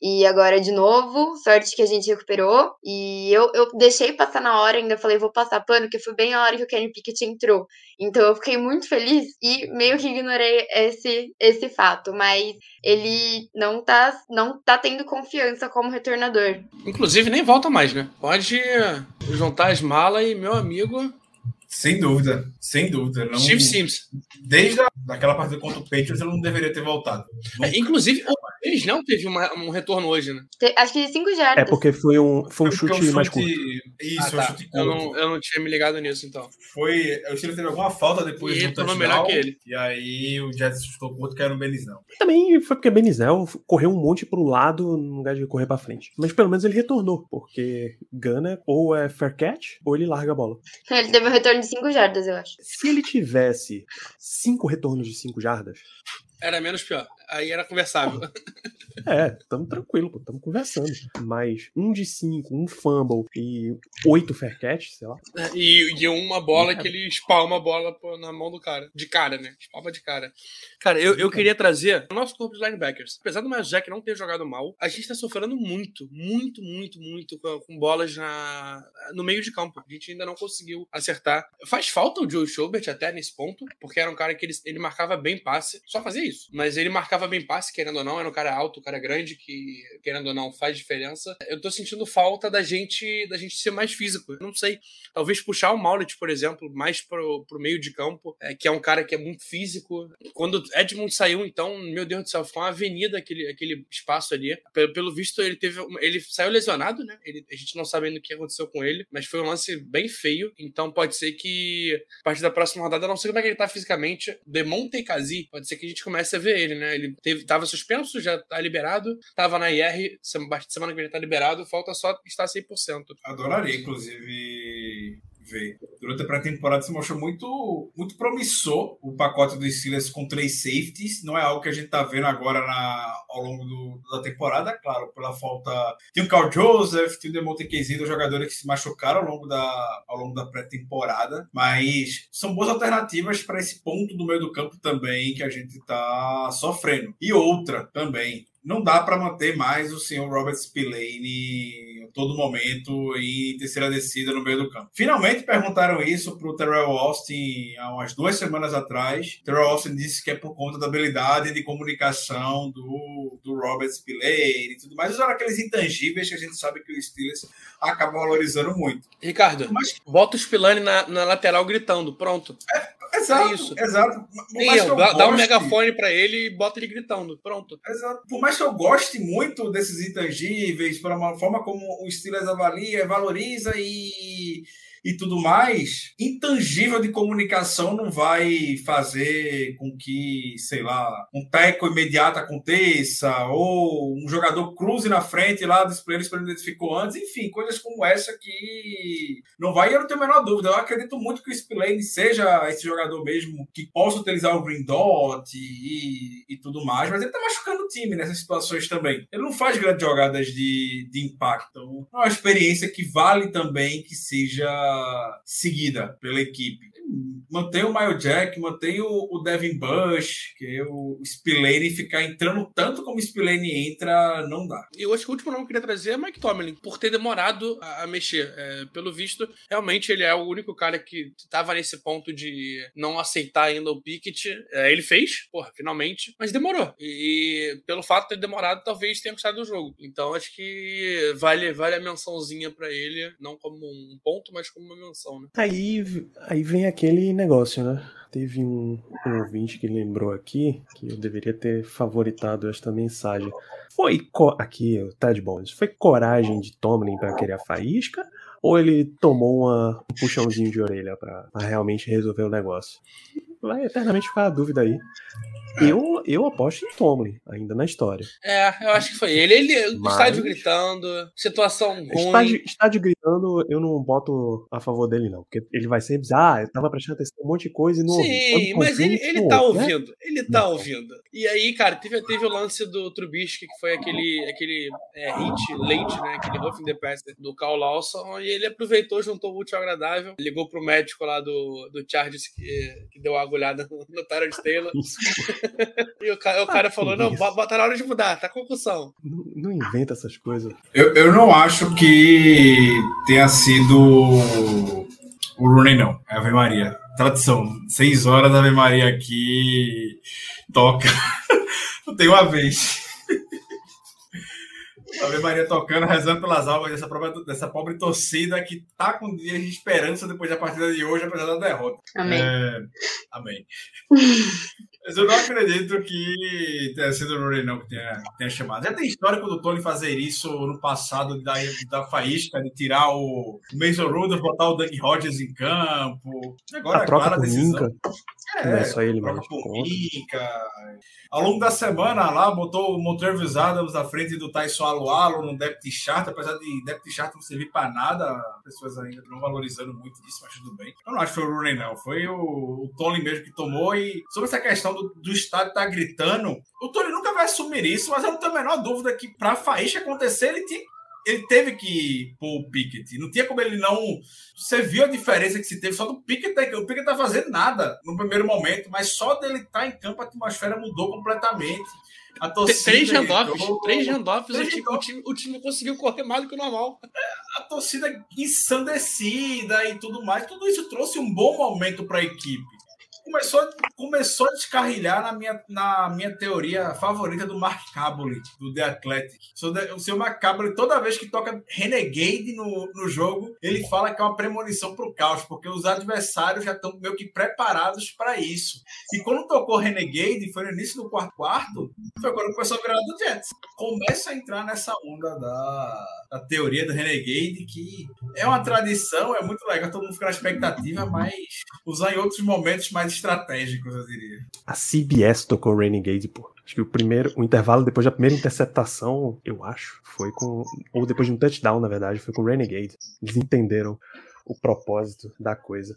C: E agora de novo, sorte que a gente recuperou. E eu, eu deixei passar na hora, ainda falei, vou passar pano, porque foi bem a hora que o Kenny Pickett entrou. Então eu fiquei muito feliz e meio que ignorei esse, esse fato. Mas ele não tá, não tá tendo confiança como retornador.
D: Inclusive, nem volta mais, né? Pode juntar as malas e meu amigo.
E: Sem dúvida, sem dúvida. Não...
D: Steve Sims.
E: Desde a, daquela partida contra o Patriots, ele não deveria ter voltado.
D: É, inclusive, o eles não teve uma, um retorno hoje, né?
C: Te- Acho que 5 jardas.
B: É porque foi um, foi um
E: Foi porque
B: chute
E: o
B: mais curto.
E: Isso,
D: Ah,
E: um
D: tá.
E: chute
D: eu,
E: curto.
D: não, eu não tinha me ligado nisso, então.
E: Foi. O Steelers teve alguma falta depois
D: E
E: do touchdown.
D: melhor que ele.
E: E aí o Jets chutou curto, que era o Benizão.
B: E também foi porque Benizel correu um monte pro lado no lugar de correr pra frente. Mas pelo menos ele retornou, porque Gunner ou é fair catch ou ele larga a bola.
C: Ele teve um retorno de 5 jardas, eu acho.
B: Se ele tivesse cinco retornos de cinco jardas,
D: Era menos pior. Aí era conversável.
B: é, tamo tranquilo, pô, tamo conversando. Mas um de cinco, um fumble e oito fair catch, sei lá.
D: E, e uma bola que ele espalma a bola na mão do cara. De cara, né? Espalma de cara. Cara, eu, eu queria trazer o nosso corpo de linebackers. Apesar do Jack não ter jogado mal, a gente tá sofrendo muito, muito, muito, muito com, com bolas na, no meio de campo. A gente ainda não conseguiu acertar. Faz falta o Joe Schobert até nesse ponto, porque era um cara que ele, ele marcava bem passe. Só fazia isso. Mas ele marcava bem passe, querendo ou não. Era um cara alto, cara grande, que, querendo ou não, faz diferença. Eu tô sentindo falta da gente, da gente ser mais físico. Eu não sei. Talvez puxar o Maulet, por exemplo, mais pro, pro meio de campo, é, que é um cara que é muito físico. Quando Edmund saiu, então, meu Deus do céu, foi uma avenida aquele, aquele espaço ali. Pelo, pelo visto, ele teve. Ele saiu lesionado, né? Ele, a gente não sabe ainda o que aconteceu com ele, mas foi um lance bem feio. Então pode ser que a partir da próxima rodada, eu não sei como é que ele tá fisicamente. Demonte Kazi, pode ser que a gente comece a ver ele, né? Ele teve, tava suspenso, já tá liberado, tava na IR, semana que vem ele tá liberado, falta só estar 100%.
E: Adoraria, inclusive, ver. Durante a pré-temporada se mostrou muito, muito promissor o pacote dos Steelers com três safeties. Não é algo que a gente tá vendo agora na, ao longo do- da temporada, claro, pela falta. Tem o Carl Joseph, tem o Demonte Casey, os jogadores que se machucaram ao longo da, ao longo da pré-temporada, mas são boas alternativas para esse ponto do meio do campo também que a gente tá sofrendo. E outra também. Não dá para manter mais o senhor Robert Spillane todo momento em terceira descida no meio do campo. Finalmente perguntaram isso para o Terrell Austin há umas duas semanas atrás. Terrell Austin disse que é por conta da habilidade de comunicação do, do Robert Spillane e tudo mais. Usaram aqueles intangíveis que a gente sabe que o Steelers acaba valorizando muito.
D: Ricardo,
E: Mas,
D: bota o Spillane na, na lateral gritando, pronto.
E: exato,
D: isso.
E: exato. Mais que
D: erro.
E: eu
D: Dá, dá um
E: goste-
D: megafone pra ele e bota ele gritando, pronto.
E: Exato. Por mais que eu goste muito desses intangíveis, para uma forma como o Steelers avalia, valoriza e, e tudo mais, intangível de comunicação não vai fazer com que, sei lá, um teco imediato aconteça, ou um jogador cruze na frente lá dos players que ele identificou antes, enfim, coisas como essa que não vai, eu não tenho a menor dúvida. Eu acredito muito que o Spillane seja esse jogador mesmo que possa utilizar o Green Dot e, e tudo mais, mas ele tá machucando o time nessas situações também. Ele não faz grandes jogadas de, de impacto. Então, é uma experiência que vale também que seja seguida pela equipe. Mantém o Maio Jack, mantém o, o Devin Bush, que o Spillane ficar entrando tanto como o Spillane entra, não dá.
D: E eu acho que o último nome que eu queria trazer é Mike Tomlin, por ter demorado a, a mexer. É, pelo visto, realmente ele é o único cara que tava nesse ponto de não aceitar ainda o Pickett. É, ele fez, porra, finalmente, mas demorou. E pelo fato de ter demorado, talvez tenha custado o jogo. Então acho que vale, vale a mençãozinha pra ele, não como um ponto, mas como uma menção, né?
B: Aí, aí vem aquele negócio, né? Teve um, um ouvinte que lembrou aqui que eu deveria ter favoritado esta mensagem. Foi aqui, o Ted Bonds, foi coragem de Tomlin pra querer a faísca? Ou ele tomou uma- um puxãozinho de orelha pra realmente resolver o negócio? Vai eternamente ficar a dúvida aí. Eu, eu aposto em Tomlin, ainda na história.
D: É, eu acho que foi ele. Ele,
B: Mas-
D: estádio gritando, situação ruim.
B: Estádio, estádio gritando, eu não boto a favor dele, não. Porque ele vai sempre dizer, ah, eu tava prestando atenção em um monte de coisa e não.
D: Sim, mas ele,
B: confio,
D: ele tá
B: né?
D: ouvindo. Ele tá
B: Não.
D: ouvindo. E aí, cara, teve, teve o lance do Trubisky, que foi aquele, aquele é, hit late, né? Aquele roughing the passer do Carl Lawson. E ele aproveitou, juntou o útil ao agradável. Ligou pro médico lá do, do Chargers que, que deu a agulhada no, no Tyrod Taylor. E o, ca- o cara
B: Ah,
D: falou: não,
B: isso.
D: bo- bota na hora de mudar, tá concussão.
B: não, não inventa essas coisas.
E: Eu, eu não acho que tenha sido o Rooney, não. É Ave Maria. Tradição. Seis horas da Ave Maria aqui toca. Não tem uma vez. Ave Maria tocando, rezando pelas almas dessa pobre, dessa pobre torcida que tá com dias de esperança depois da partida de hoje, apesar da derrota.
C: Amém.
E: É, amém. Mas eu não acredito que tenha sido o Rooney, não, que tenha, tenha chamado. Já tem histórico do Tony fazer isso no passado, da, da faísca, de tirar o Mason Rudolph, botar o Doug Rodgers em campo. Agora,
B: a troca
E: clara
B: por
E: decisão.
B: Minca, que não é só ele.
E: Minca. Ao longo da semana lá, botou o Montrevis Adams à frente do Tyson Alualo no depth chart, apesar de depth chart não servir para nada, pessoas ainda não valorizando muito isso, mas tudo bem. Eu não acho que foi o Rooney, não. Foi o, o Tony mesmo que tomou. E sobre essa questão do, do estádio estar gritando, o Tony nunca vai assumir isso, mas eu não tenho a menor dúvida que para a faísca acontecer, ele tinha ele teve que pôr o Pickett. Não tinha como ele não. Você viu a diferença que se teve só do Pickett. O Pickett tá fazendo nada no primeiro momento, mas só dele estar em campo a atmosfera mudou completamente. A torcida.
D: Três handoffs, três handoffs, o
E: Três
D: time, o, time, o time conseguiu correr mais do que o normal.
E: a torcida ensandecida e tudo mais. Tudo isso trouxe um bom momento para a equipe. Começou, começou a descarrilhar na minha, na minha teoria favorita do Mark Caboli, do The Athletic. O seu- Mark Caboli, toda vez que toca Renegade no, no jogo, ele fala que é uma premonição para o caos, porque os adversários já estão meio que preparados para isso. E quando tocou Renegade, foi no início do quarto quarto, foi quando começou a virar do Jets. Começa a entrar nessa onda da, da teoria do Renegade, que é uma tradição, é muito legal, todo mundo fica na expectativa, mas usar em outros momentos mais estratégicos, eu diria.
B: A CBS tocou Renegade, pô. Acho que o primeiro, o intervalo depois da primeira interceptação, eu acho, foi com. Ou depois de um touchdown, na verdade, foi com Renegade. Eles entenderam o propósito da coisa.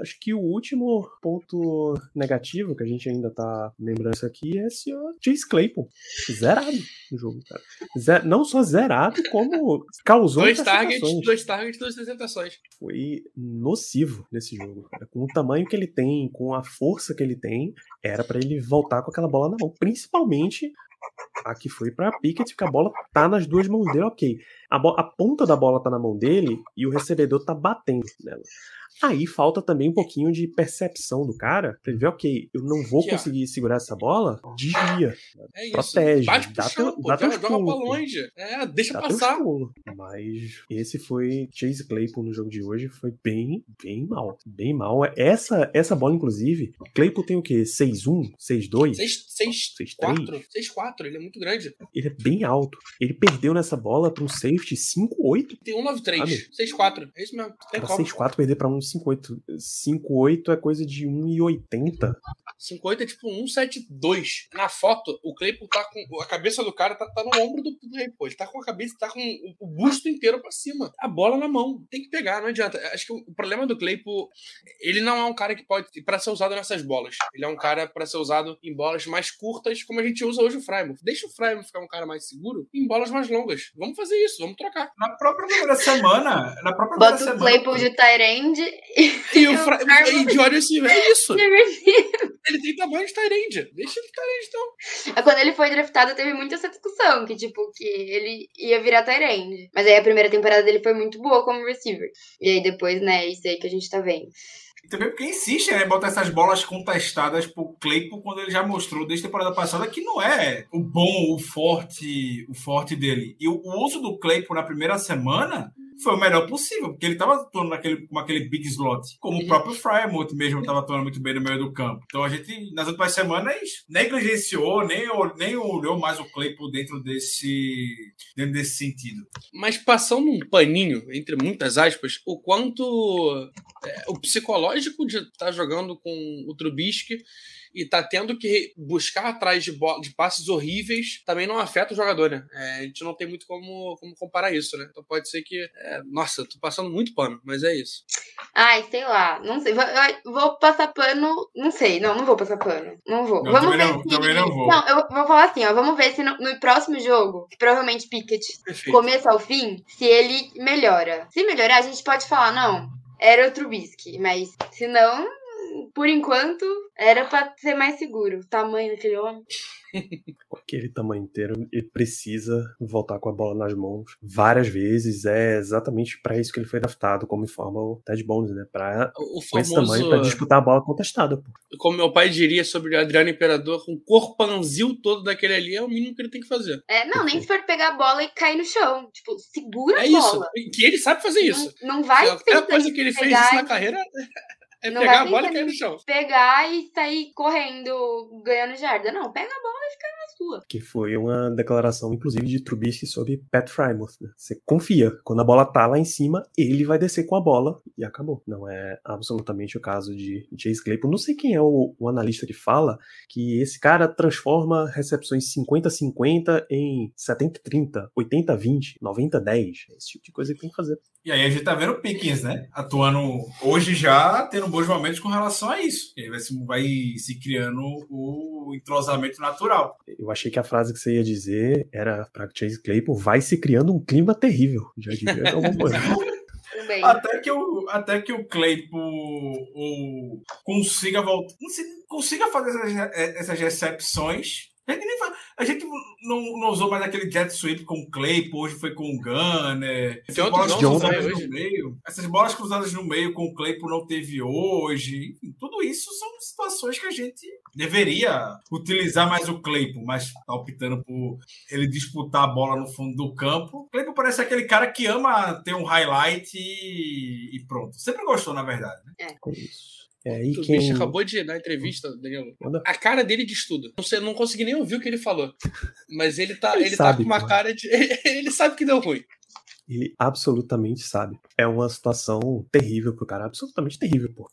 B: Acho que o último ponto negativo que a gente ainda tá lembrando isso aqui é esse Chase Claypool. Zerado no jogo, cara. Ze- não só zerado, como causou
D: Dois targets, dois targets, duas interceptações.
B: foi nocivo nesse jogo. Cara. Com o tamanho que ele tem, com a força que ele tem, era pra ele voltar com aquela bola na mão. Principalmente a que foi pra Pickett, que a bola tá nas duas mãos dele, ok. A, a ponta da bola tá na mão dele e o recebedor tá batendo nela. Aí falta também um pouquinho de percepção do cara, pra ele ver, ok, eu não vou
D: Aqui,
B: conseguir segurar essa bola, desvia,
D: É isso.
B: Protege,
D: Bate
B: dá
D: chão,
B: teu-
D: pô,
B: dá
D: joga, pra
B: pô.
D: longe. É, deixa
B: dá
D: passar.
B: Mas esse foi Chase Claypool no jogo de hoje, foi bem, bem mal. Bem mal. Essa, essa bola, inclusive, Claypool tem o quê? 6-1? 6-2?
D: 6,
B: 6-3?
D: 4, 6, 4, ele é muito grande.
B: Ele é bem alto. Ele perdeu nessa bola pra um safety 5-8.
D: Tem 1, 9, 3,
B: Sabe?
D: 6, 4. É isso mesmo. Tem
B: Pra
D: como.
B: 6-4 perder pra um 5-8. 5-8 é coisa de 1,80.
D: 58 é tipo 172. Na foto, o Claypool tá com. A cabeça do cara tá, tá no ombro do, do rei, pô. Ele tá com a cabeça, tá com o, o busto inteiro pra cima. A bola na mão. Tem que pegar, não adianta. Acho que o, problema do Claypool, ele não é um cara que pode. pra ser usado nessas bolas. Ele é um cara pra ser usado em bolas mais curtas, como a gente usa hoje o Frymouth. Deixa o Frymouth ficar um cara mais seguro em bolas mais longas. Vamos fazer isso, vamos trocar.
E: Na própria primeira semana, na própria primeira
C: Bota o
E: semana.
C: Claypool de Tyrande
D: E o
C: Eu
D: Fry-
C: quero-
D: e de olho assim, é isso.
C: e
D: Ele tem tamanho de Tyrande. Deixa ele Tyrande, então.
C: Quando ele foi draftado, teve muito essa discussão, que tipo, que ele ia virar Tyrande. Mas aí a primeira temporada dele foi muito boa como receiver. E aí depois, né, isso aí que a gente tá vendo.
E: E também porque insiste, né? Botar essas bolas contestadas pro Claypool quando ele já mostrou desde a temporada passada que não é o bom, o forte, o forte dele. E o, o uso do Claypool na primeira semana foi o melhor possível, porque ele estava atuando naquele, com aquele big slot, como o próprio Frymouth mesmo estava atuando muito bem no meio do campo. Então a gente, nas últimas semanas, negligenciou, nem, nem olhou mais o Claypool dentro desse, dentro desse sentido.
D: Mas passando um paninho, entre muitas aspas, o quanto é, o psicológico de estar tá jogando com o Trubisky e tá tendo que buscar atrás de, de passes horríveis também não afeta o jogador, né? É, a gente não tem muito como, como comparar isso, né? Então pode ser que. É, nossa, tô passando muito pano, mas é isso.
C: Ai, sei lá, não sei. Vou, vou passar pano, não sei, não, não vou passar pano. Não vou.
E: Não,
C: vamos
E: ver
C: não,
E: se. Também não vou.
C: Não, eu vou falar assim, ó. Vamos ver se no, no próximo jogo, que provavelmente Pickett,
D: Perfeito.
C: começo ao fim, se ele melhora. Se melhorar, a gente pode falar, não, era o Trubisky, mas se não, por enquanto, era pra ser mais seguro. O tamanho daquele homem.
B: Com aquele tamanho inteiro, ele precisa voltar com a bola nas mãos várias vezes. É exatamente para isso que ele foi draftado, como informa o Ted Bones, né? Pra,
D: O
B: com esse
D: famoso,
B: tamanho, pra disputar a bola contestada, pô.
D: como meu pai diria sobre o Adriano Imperador, um corpanzil todo daquele ali é o mínimo que ele tem que fazer.
C: É, não, nem se for pegar a bola e cair no chão. Tipo, segura
D: É
C: a
D: isso.
C: bola.
D: Que ele sabe fazer isso.
C: Não, não vai
D: a primeira
C: pensar
D: coisa que ele fez isso na
C: e-
D: carreira é
C: Não
D: pegar a bola e cair no chão.
C: pegar e sair correndo, ganhando jarda. Não, pega a bola e fica na sua.
B: Que foi uma declaração, inclusive, de Trubisky sobre Pat Frymouth. Né? Você confia. Quando a bola tá lá em cima, ele vai descer com a bola e acabou. Não é absolutamente o caso de Chase Claypool. Não sei quem é o, o analista que fala que esse cara transforma recepções 50-50 em 70-30, 80-20, 90-10. Esse tipo de coisa que tem que fazer.
E: E aí a gente tá vendo o Pickens, né? Atuando hoje já, tendo bons momentos com relação a isso. E aí vai se, vai se criando o entrosamento natural.
B: Eu achei que a frase que você ia dizer era pra Chase Claypool vai se criando um clima terrível. Já devia alguma coisa.
E: Até que o, até que o Claypool o, consiga voltar. Consiga fazer essas, essas recepções. Gente, nem a gente não, não usou mais aquele jet sweep com o Claypool, hoje foi com o Gunner. Essas
D: Tem outros
E: bolas cruzadas no
D: hoje.
E: meio. Essas bolas cruzadas no meio com o Claypool não teve hoje. Enfim, tudo isso são situações que a gente deveria utilizar mais o Claypool, mas tá optando por ele disputar a bola no fundo do campo. O Claypool parece aquele cara que ama ter um highlight e, e pronto. Sempre gostou, na verdade. né?
B: Com isso. É, e
D: O
B: quem...
D: bicho acabou de dar entrevista, Danilo.
B: Manda.
D: A cara dele diz tudo. Não, sei, não consegui nem ouvir o que ele falou. Mas ele tá,
B: Ele
D: ele tá
B: sabe,
D: com uma
B: pô.
D: cara de. Ele sabe que deu ruim.
B: Ele absolutamente sabe. É uma situação terrível pro cara, absolutamente terrível, pô.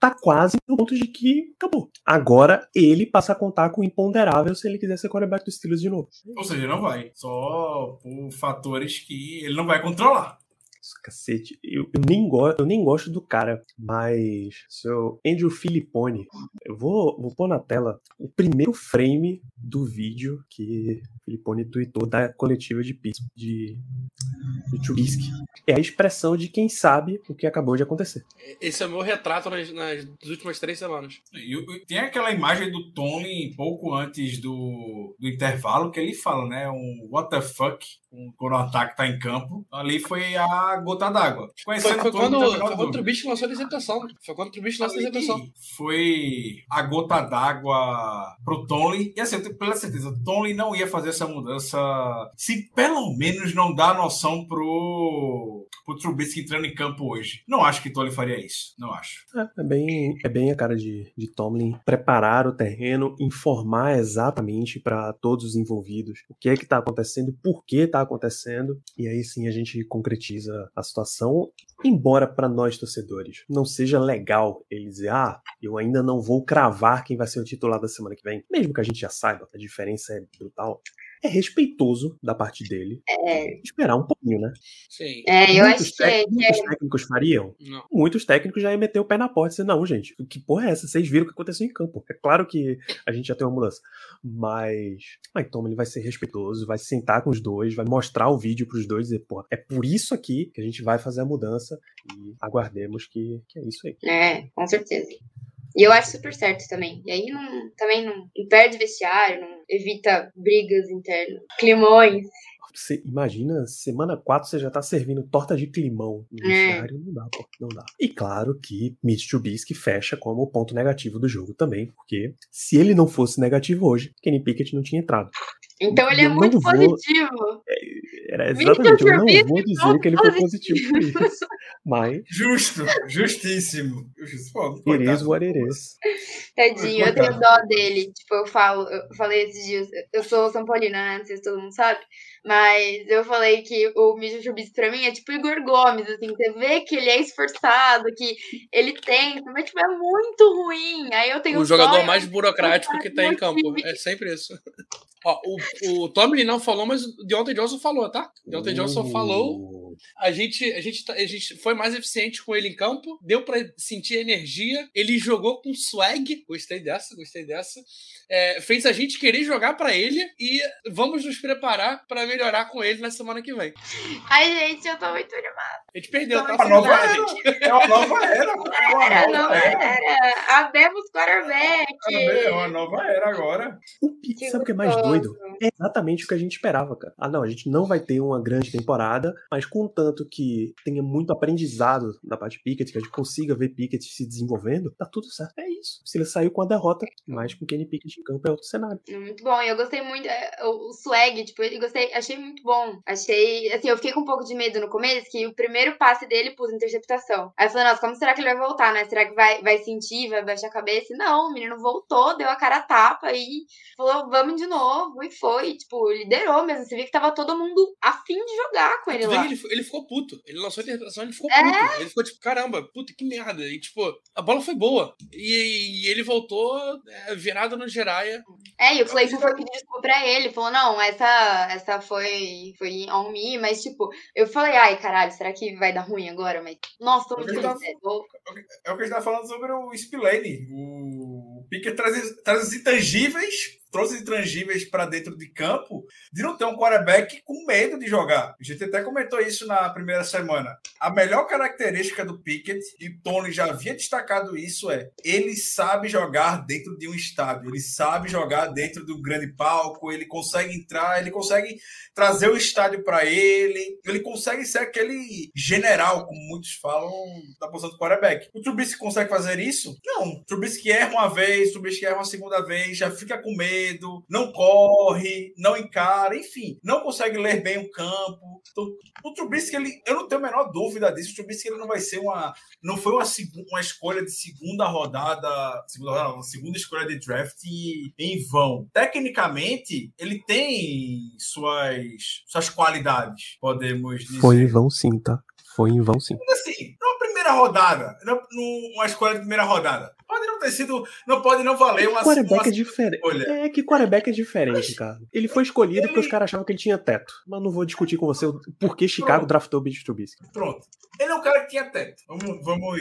B: Tá quase no ponto de que acabou. Agora ele passa a contar com o imponderável se ele quiser ser quarterback dos Steelers de novo.
E: Ou seja, não vai. Só por fatores que ele não vai controlar.
B: Cacete. Eu, eu nem go- eu nem gosto do cara, mas seu Andrew Filippone, eu vou, vou pôr na tela o primeiro frame do vídeo que Filippone tweetou da coletiva de Pittsburgh, de, de Trubisky. É a expressão de quem sabe o que acabou de acontecer.
D: Esse é o meu retrato nas, nas últimas três semanas.
E: E tem aquela imagem do Tony pouco antes do, do intervalo que ele fala, né? Um what the fuck um- quando o ataque tá em campo. Ali foi a gota d'água.
D: Foi, foi quando,
E: menor
D: foi quando o. Trubisky lançou a. Foi quando o Trubisky lançou a
E: Ali
D: deceptação.
E: Foi a gota d'água pro Tony. E assim, eu tenho plena certeza, o Tony não ia fazer essa mudança se pelo menos não dá noção pro, pro Trubisky entrando em campo hoje. Não acho que Tony faria isso. Não acho.
B: É, é bem, é bem a cara de, de Tomlin preparar o terreno, informar exatamente para todos os envolvidos o que é que tá acontecendo, por que tá acontecendo, e aí sim a gente concretiza a situação. Embora para nós torcedores não seja legal ele dizer, ah, eu ainda não vou cravar quem vai ser o titular da semana que vem, mesmo que a gente já saiba, a diferença é brutal. É respeitoso da parte dele
C: É,
B: esperar um pouquinho, né?
D: Sim.
C: é, eu
B: muitos,
C: acho que é,
B: muitos técnicos fariam,
D: Não.
B: muitos técnicos já iam meter o pé na porta e dizer, não, gente, que porra é essa? Vocês viram o que aconteceu em campo. É claro que a gente já tem uma mudança. Mas Mike Tomlin ele vai ser respeitoso, vai sentar com os dois, vai mostrar o vídeo pros dois e dizer, porra, é por isso aqui que a gente vai fazer a mudança e aguardemos que, que é isso aí.
C: É, com certeza. E eu acho super certo também. E aí não, também não, não perde vestiário, não evita brigas internas, climões.
B: Você imagina, semana 4 você já tá servindo torta de climão no
C: É.
B: vestiário, não dá, pô, não dá. E claro que Mitch Trubisky fecha como ponto negativo do jogo também, porque se ele não fosse negativo hoje, Kenny Pickett não tinha entrado.
C: Então ele é muito
B: vou-
C: positivo.
B: Era exatamente, eu não vou dizer
C: ponto
B: que ele foi positivo por isso, mas
E: Justo, justíssimo. Justo. Pô,
B: it
E: coitado.
B: is what it is.
C: Tadinho, eu tenho dó dele. Tipo, eu falo, eu falei esses dias, eu sou São Paulina, né? Não sei se todo mundo sabe. Mas eu falei que o Mitchell Trubisky pra mim é tipo Igor Gomes, assim, você vê que ele é esforçado, que ele tenta, mas tipo, é muito ruim. Aí eu tenho
D: O jogador mais burocrático que tá em campo. É sempre isso. Ó, o, o Tomlin não falou, mas o Deontay Johnson falou, tá? Deontay Johnson falou. A gente, a, gente, tá- a gente foi mais eficiente com ele em campo, deu pra sentir energia. Ele jogou com swag, gostei dessa, gostei dessa. É, fez a gente querer jogar pra ele e vamos nos preparar pra melhorar com ele na semana que vem.
C: Ai, gente, eu tô muito animada.
D: A gente perdeu, tá?
E: Nova era. É uma nova era. É uma
C: Era,
E: nova
C: não
E: era.
C: era. Abemos quarterback.
E: É uma nova era agora.
B: O Pitt, sabe o que é mais doido? É exatamente o que a gente esperava, cara. Ah, não, a gente não vai ter uma grande temporada, mas contanto que tenha muito aprendizado da parte de Pickett, que a gente consiga ver Pickett se desenvolvendo, tá tudo certo. É isso. Se ele saiu com a derrota, mas com Kenny Pickett em campo é outro cenário.
C: Muito bom, e eu gostei muito, é, o, swag, tipo, eu gostei, achei muito bom. Achei, assim, eu fiquei com um pouco de medo no começo, que o primeiro passe dele pôs interceptação. Aí eu falei, nossa, como será que ele vai voltar, né? Será que vai, vai sentir, vai baixar a cabeça? Não, o menino voltou, deu a cara a tapa e falou, vamos de novo, e foi, tipo, liderou mesmo. Você viu que tava todo mundo afim de jogar com ele
D: Tu vê
C: lá.
D: ele, ele ficou puto. Ele lançou a interpretação, ele ficou
C: É?
D: puto. Ele ficou tipo, caramba, puta que merda. E tipo, a bola foi boa. E, e ele voltou é, virado no Jiraya.
C: É, e o Claypool foi pedir desculpa pra ele, falou, não, essa, essa foi, foi on me, mas tipo, eu falei, ai, caralho, será que vai dar ruim agora? Mas, nossa, tô muito feliz.
E: tá-
C: é,
E: É o que a gente tá falando sobre o Spillane. O Pickett traz, traz os intangíveis, trouxe os intangíveis pra dentro de campo de não ter um quarterback com medo de jogar. A gente até comentou isso na primeira semana. A melhor característica do Pickett, e Tony já havia destacado isso, é ele sabe jogar dentro de um estádio, ele sabe jogar dentro de um grande palco, ele consegue entrar, ele consegue trazer o estádio para ele, ele consegue ser aquele general, como muitos falam, da posição do quarterback. O Trubisky consegue fazer isso? Não. O Trubisky erra uma vez, o Trubisky erra uma segunda vez, já fica com medo, não corre, não encara, enfim, não consegue ler bem o campo. Então, o Trubisky, ele, eu não tenho a menor dúvida disso, o Trubisky ele não vai ser uma, não foi uma, uma escolha de segunda rodada, segunda rodada, não, uma segunda escolha de draft em vão. Tecnicamente, ele tem suas, suas qualidades, podemos dizer.
B: Foi em vão sim, tá? Foi em vão sim.
E: Mas, assim, numa primeira rodada, numa- numa escolha de primeira rodada, pode não ter sido, não pode não valer uma,
B: Que quarterback
E: uma
B: é diferente.
E: escolha.
B: É que quarterback é diferente, cara. Ele foi escolhido porque os caras achavam que ele tinha teto. Mas não vou discutir com você o porquê Chicago
E: Pronto.
B: draftou o Mitch Trubisky.
E: Pronto. Ele é um cara que tinha teto. Vamos, vamos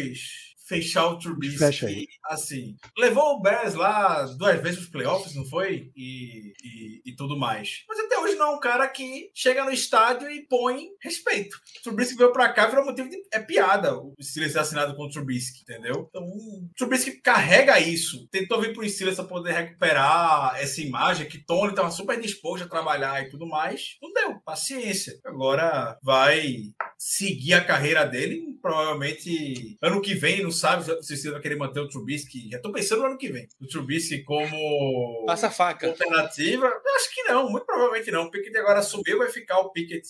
E: fechar o Trubisky.
B: Fecha aí.
E: Assim, levou o Bears lá duas vezes nos playoffs, não foi? E, e, e tudo mais. Mas até hoje não é um cara que chega no estádio e põe respeito. O Trubisky veio pra cá, virou motivo de é piada o Steelers ser assinado com o Trubisky, entendeu? Então, o Trubisky carrega isso. Tentou vir pro Steelers pra poder recuperar essa imagem que Tony tava super disposto a trabalhar e tudo mais. Não deu, paciência. Agora vai seguir a carreira dele, provavelmente ano que vem, não sabe se o Steelers vai querer manter o Trubisky. Já tô pensando no ano que vem. O Trubisky como
D: Passa a faca.
E: alternativa? Eu acho que não, muito provavelmente não. O Pickett agora subiu, vai ficar o Pickett,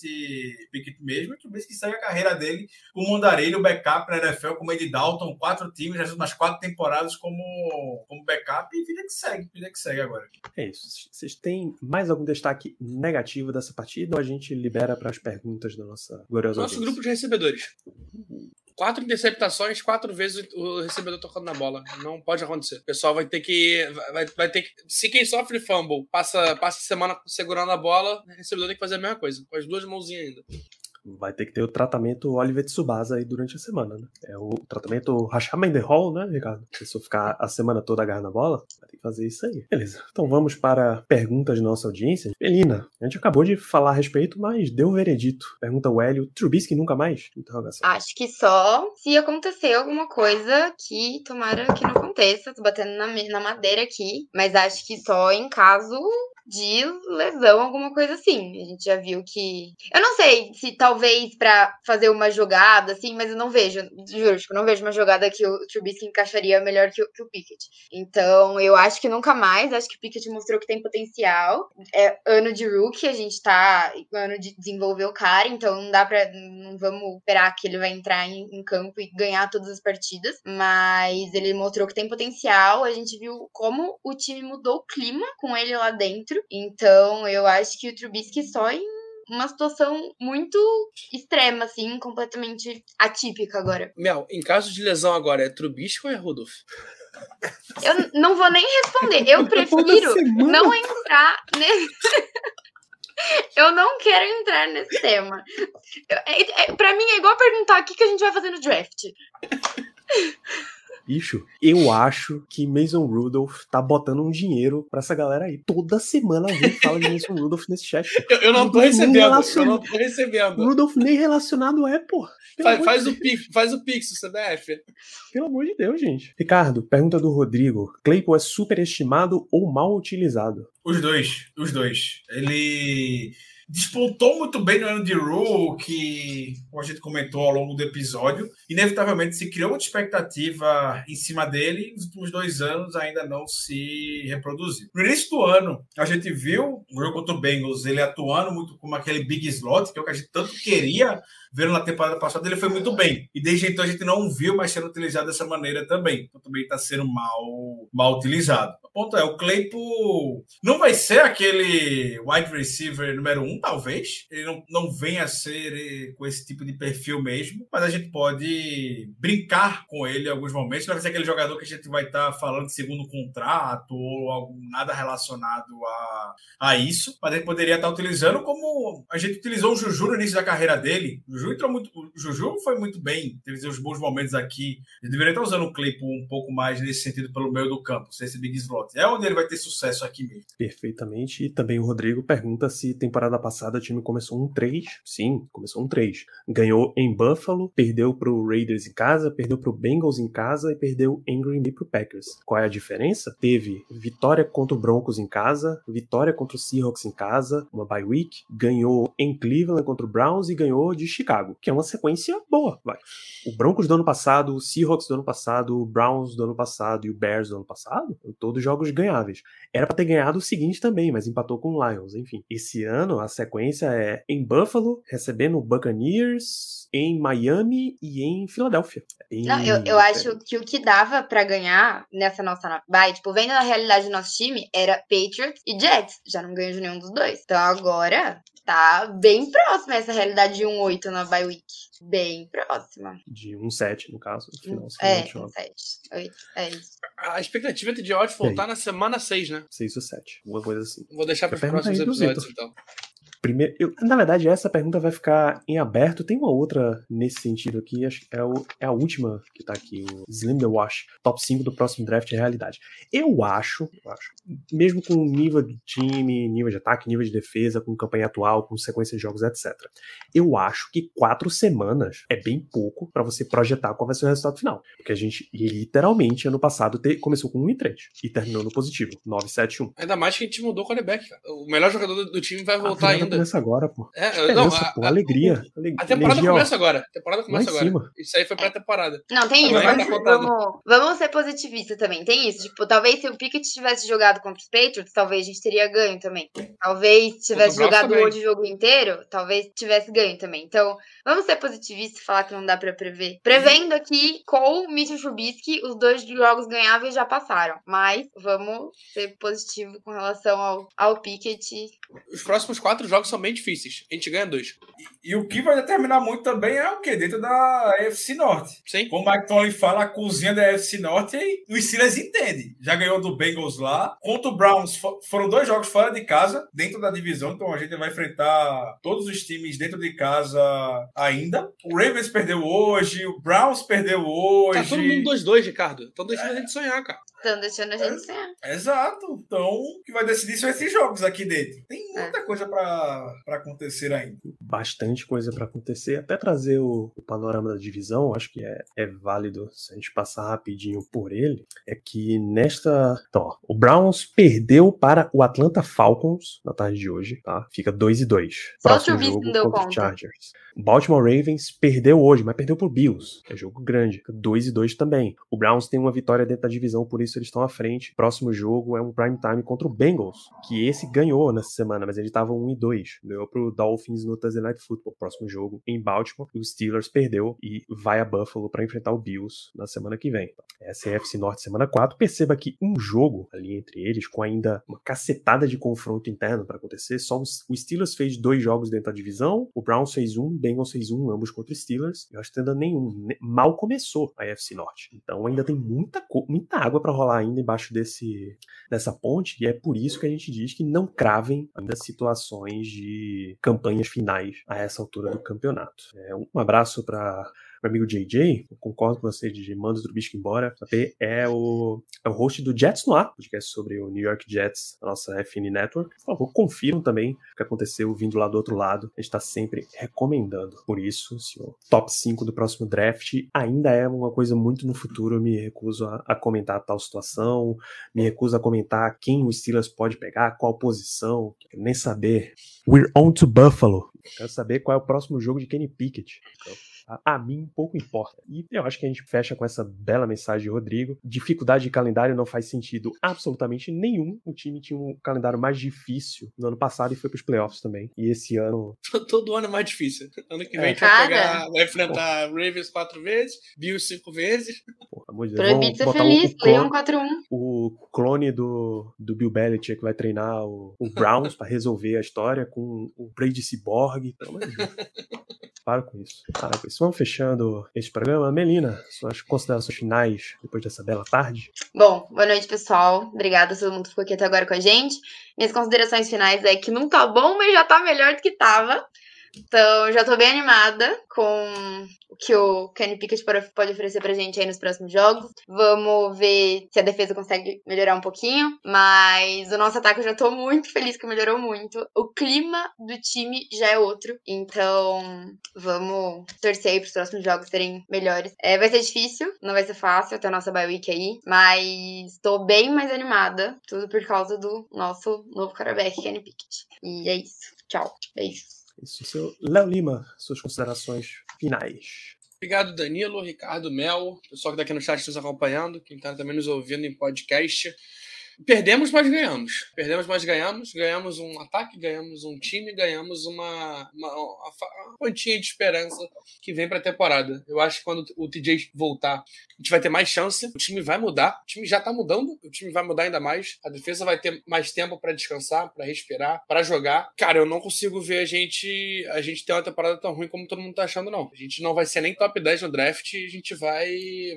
E: Pickett mesmo. E o Trubisky segue a carreira dele como mandarilho, backup na NFL, como Ed Dalton, quatro times, já umas quatro temporadas como, como backup e vida que segue, vida que segue agora.
B: É isso. Vocês têm mais algum destaque negativo dessa partida ou a gente libera para as perguntas da nossa gloriosa
D: Nosso
B: audiência?
D: grupo de recebedores. Quatro interceptações, quatro vezes o recebedor tocando na bola. Não pode acontecer. O pessoal vai ter que. Vai, vai ter que. Se quem sofre fumble passa, passa semana segurando a bola, o recebedor tem que fazer a mesma coisa, com as duas mãozinhas ainda.
B: Vai ter que ter o tratamento Oliver Tsubasa aí durante a semana, né? É o tratamento Rasham the Hall, né, Ricardo? Se eu ficar a semana toda agarrando a bola, vai ter que fazer isso aí. Beleza. Então vamos para perguntas de nossa audiência. Melina, a gente acabou de falar a respeito, mas deu veredito. Pergunta o Hélio, Trubisky nunca mais? Interrogação.
C: Acho que só se acontecer alguma coisa que tomara que não aconteça. Tô batendo na, na madeira aqui. Mas acho que só em caso de lesão, alguma coisa assim. A gente já viu que. Eu não sei se talvez pra fazer uma jogada, assim, mas eu não vejo, juro, tipo, não vejo uma jogada que o Trubisky encaixaria melhor que o, que o Pickett. Então, eu acho que nunca mais. Acho que o Pickett mostrou que tem potencial. É ano de rookie, a gente tá ano de desenvolver o cara, então não dá pra. Não vamos esperar que ele vai entrar em, em campo e ganhar todas as partidas. Mas ele mostrou que tem potencial. A gente viu como o time mudou o clima com ele lá dentro. Então, eu acho que o Trubisky só em uma situação muito extrema, assim, completamente atípica agora.
D: Mel, em caso de lesão agora, é Trubisky ou é Rudolph?
C: Eu não vou nem responder. Eu prefiro não entrar nesse. Eu não quero entrar nesse tema. É, é, pra mim é igual perguntar o que, que a gente vai fazer no draft.
B: Bicho, eu acho que Mason Rudolph tá botando um dinheiro pra essa galera aí. Toda semana alguém fala de Mason Rudolph nesse chat.
D: Eu, eu não tô
B: Rudolph
D: recebendo, eu
B: relaciona-
D: não tô recebendo.
B: Rudolph nem relacionado é, pô.
D: Faz, faz
B: de
D: o pix, faz o pix, CBF.
B: Pelo amor de Deus, gente. Ricardo, pergunta do Rodrigo. Claypool é superestimado ou mal utilizado?
E: Os dois, os dois. Ele despontou muito bem no ano de rookie, como a gente comentou ao longo do episódio. Inevitavelmente se criou muita expectativa em cima dele. Nos últimos dois anos ainda não se reproduziu. No início do ano, a gente viu o jogo contra o Bengals, ele atuando muito como aquele big slot, que é o que a gente tanto queria ver na temporada passada. Ele foi muito bem. E desde então a gente não viu mais sendo utilizado dessa maneira também. Então também está sendo mal, mal utilizado. O ponto é, o Claypool não vai ser aquele wide receiver número um, talvez. Ele não, não venha a ser eh, com esse tipo de perfil mesmo, mas a gente pode brincar com ele em alguns momentos. Não vai ser aquele jogador que a gente vai estar falando de segundo contrato ou algo nada relacionado a, a isso, mas ele poderia estar utilizando como a gente utilizou o Juju no início da carreira dele. O Juju entrou muito, o Juju foi muito bem, teve seus bons momentos aqui. Ele deveria estar usando o Claypool um pouco mais nesse sentido pelo meio do campo, ser esse big slot. É onde ele vai ter sucesso aqui mesmo.
B: Perfeitamente. E também o Rodrigo pergunta se temporada passada o time começou um 3. Sim, começou um 3. Ganhou em Buffalo, perdeu pro Raiders em casa, perdeu pro Bengals em casa e perdeu em Green Bay pro Packers. Qual é a diferença? Teve vitória contra o Broncos em casa, vitória contra o Seahawks em casa, uma bye week, ganhou em Cleveland contra o Browns e ganhou de Chicago, que é uma sequência boa, vai. O Broncos do ano passado, o Seahawks do ano passado, o Browns do ano passado e o Bears do ano passado, todos jogos ganháveis. Era pra ter ganhado o seguinte também, mas empatou com o Lions, enfim. Esse ano a sequência é em Buffalo, recebendo o Buccaneers, em Miami e em Filadélfia. Em-
C: Não, eu, eu acho que o que dava pra ganhar nessa nossa bye, tipo, vendo a realidade do nosso time, era Patriots e Jets. Já não ganhou de nenhum dos dois. Então agora tá bem próxima essa realidade de 1-8 na bye week. Bem próxima.
B: de um 7 no caso, no final,
C: É,
B: final de jogo.
C: 7, 8, é isso.
D: A expectativa de Odds voltar na semana 6, né?
B: 6 ou 7, alguma coisa assim.
D: Vou deixar para os próximos episódios, então.
B: Primeiro, eu- na verdade, essa pergunta vai ficar em aberto. Tem uma outra nesse sentido aqui, acho que é, o- é a última que tá aqui, o Slim the Wash, top 5 do próximo draft é realidade. Eu acho, eu acho, mesmo com o nível de time, nível de ataque, nível de defesa, com campanha atual, com sequência de jogos, etc. Eu acho que quatro semanas é bem pouco pra você projetar qual vai ser o resultado final. Porque a gente, literalmente, ano passado te- começou com 1 e 3 e terminou no positivo, 9, 7, 1.
D: Ainda mais que a gente mudou o quarterback, cara. O melhor jogador do, do time vai
B: A
D: voltar
B: virada
D: ainda.
B: Começa agora, pô.
D: É, não, a,
B: pô,
D: a-
B: alegria.
D: a temporada
B: ó.
D: começa agora. A temporada começa agora.
B: cima.
D: Isso aí foi pré-temporada.
C: Não, tem isso. Vamos,
D: tá
C: vamos, vamos ser positivistas também. Tem isso. Tipo, talvez se o Pickett tivesse jogado contra os Patriots, talvez a gente teria ganho também. Talvez tivesse jogado
D: também.
C: hoje o jogo inteiro, talvez tivesse ganho também. Então, vamos ser positivistas e falar que não dá pra prever. Prevendo aqui com o Mitchell Trubisky, os dois jogos ganháveis já passaram. Mas vamos ser positivo com relação ao, ao Pickett.
D: Os próximos quatro jogos são bem difíceis. A gente ganha dois.
E: E o que vai determinar muito também é o que? Dentro da AFC Norte.
D: Sim.
E: Como o Mike Tomlin fala, a cozinha da AFC Norte, e o Steelers entende. Já ganhou do Bengals lá. Contra o Browns, fo- foram dois jogos fora de casa, dentro da divisão. Então a gente vai enfrentar todos os times dentro de casa ainda. O Ravens perdeu hoje, o Browns perdeu hoje.
D: Tá todo mundo 2-2, Ricardo. Então deixa a gente sonhar, cara.
C: Estão deixando a gente sonhar.
E: Exato. Então, o que vai decidir são esses jogos aqui dentro. Tem muita coisa pra para acontecer ainda.
B: Bastante coisa para acontecer. Até trazer o, o, panorama da divisão, acho que é, é válido se a gente passar rapidinho por ele. É que nesta. Então, ó, o Browns perdeu para o Atlanta Falcons na tarde de hoje, tá? Fica 2 e 2 Próximo jogo contra o Chargers. Baltimore Ravens perdeu hoje, mas perdeu por Bills. É jogo grande. 2 e 2 também. O Browns tem uma vitória dentro da divisão, por isso eles estão à frente. Próximo jogo é um prime time contra o Bengals, que esse ganhou nessa semana, mas ele estava 1 e 2. Ganhou pro Dolphins no Thursday Night Football. Próximo jogo em Baltimore. O Steelers perdeu e vai a Buffalo para enfrentar o Bills na semana que vem. Essa é Norte semana 4. Perceba que um jogo ali entre eles, com ainda uma cacetada de confronto interno para acontecer, só o Steelers fez dois jogos dentro da divisão, o Browns fez um, Bengals fez um, ambos contra Steelers. Eu acho que ainda nenhum. Mal começou a AFC Norte. Então ainda tem muita, muita água para rolar ainda embaixo desse, dessa ponte. E é por isso que a gente diz que não cravem ainda situações de campanhas finais a essa altura do campeonato. É, um abraço para meu amigo JJ, eu concordo com você de manda o Trubisky embora. É o, é o host do Jets no ar, podcast sobre o New York Jets, a nossa FN Network. Por favor, confiram também o que aconteceu vindo lá do outro lado. A gente está sempre recomendando. Por isso, se o top 5 do próximo draft ainda é uma coisa muito no futuro, eu me recuso a, a comentar tal situação, me recuso a comentar quem o Steelers pode pegar, qual posição, nem saber. We're on to Buffalo. Quero saber qual é o próximo jogo de Kenny Pickett. Então, a, a mim pouco importa. E eu acho que a gente fecha com essa bela mensagem de Rodrigo. Dificuldade de calendário não faz sentido absolutamente nenhum. O time tinha um calendário mais difícil no ano passado e foi pros playoffs também. E esse ano.
D: Todo ano é mais difícil. Ano que vem é. a gente vai, pegar, vai enfrentar Pô. Ravens quatro vezes, Bills cinco vezes.
C: Pô, amor de Deus. Proibido ser feliz, Leão 4-1.
B: O clone do, do Bill Belichick vai treinar o, o Browns para resolver a história com o Brady Cyborg. Pelo amor de Deus. Para com isso. Para com isso. Vamos fechando este programa. Melina, suas considerações finais depois dessa bela tarde?
C: Bom, boa noite, pessoal. Obrigada a todo mundo que ficou aqui até agora com a gente. Minhas considerações finais é que não tá bom, mas já tá melhor do que tava. Então, já tô bem animada com o que o Kenny Pickett pode oferecer pra gente aí nos próximos jogos. Vamos ver se a defesa consegue melhorar um pouquinho. Mas o nosso ataque eu já tô muito feliz que melhorou muito. O clima do time já é outro. Então, vamos torcer aí pros próximos jogos serem melhores. É, vai ser difícil, não vai ser fácil até a nossa bye week aí. Mas tô bem mais animada. Tudo por causa do nosso novo quarterback, Kenny Pickett. E é isso. Tchau. Beijos.
B: Isso, seu Léo Lima, suas considerações finais.
D: Obrigado, Danilo, Ricardo, Mel, pessoal que está aqui no chat nos acompanhando, quem está também nos ouvindo em podcast. Perdemos, mas ganhamos. Perdemos, mas ganhamos. Ganhamos um ataque, ganhamos um time, ganhamos uma, uma, uma, uma pontinha de esperança que vem para a temporada. Eu acho que quando o TJ voltar, a gente vai ter mais chance. O time vai mudar. O time já está mudando. O time vai mudar ainda mais. A defesa vai ter mais tempo para descansar, para respirar, para jogar. Cara, eu não consigo ver a gente a gente ter uma temporada tão ruim como todo mundo tá achando, não. A gente não vai ser nem top 10 no draft. A gente vai.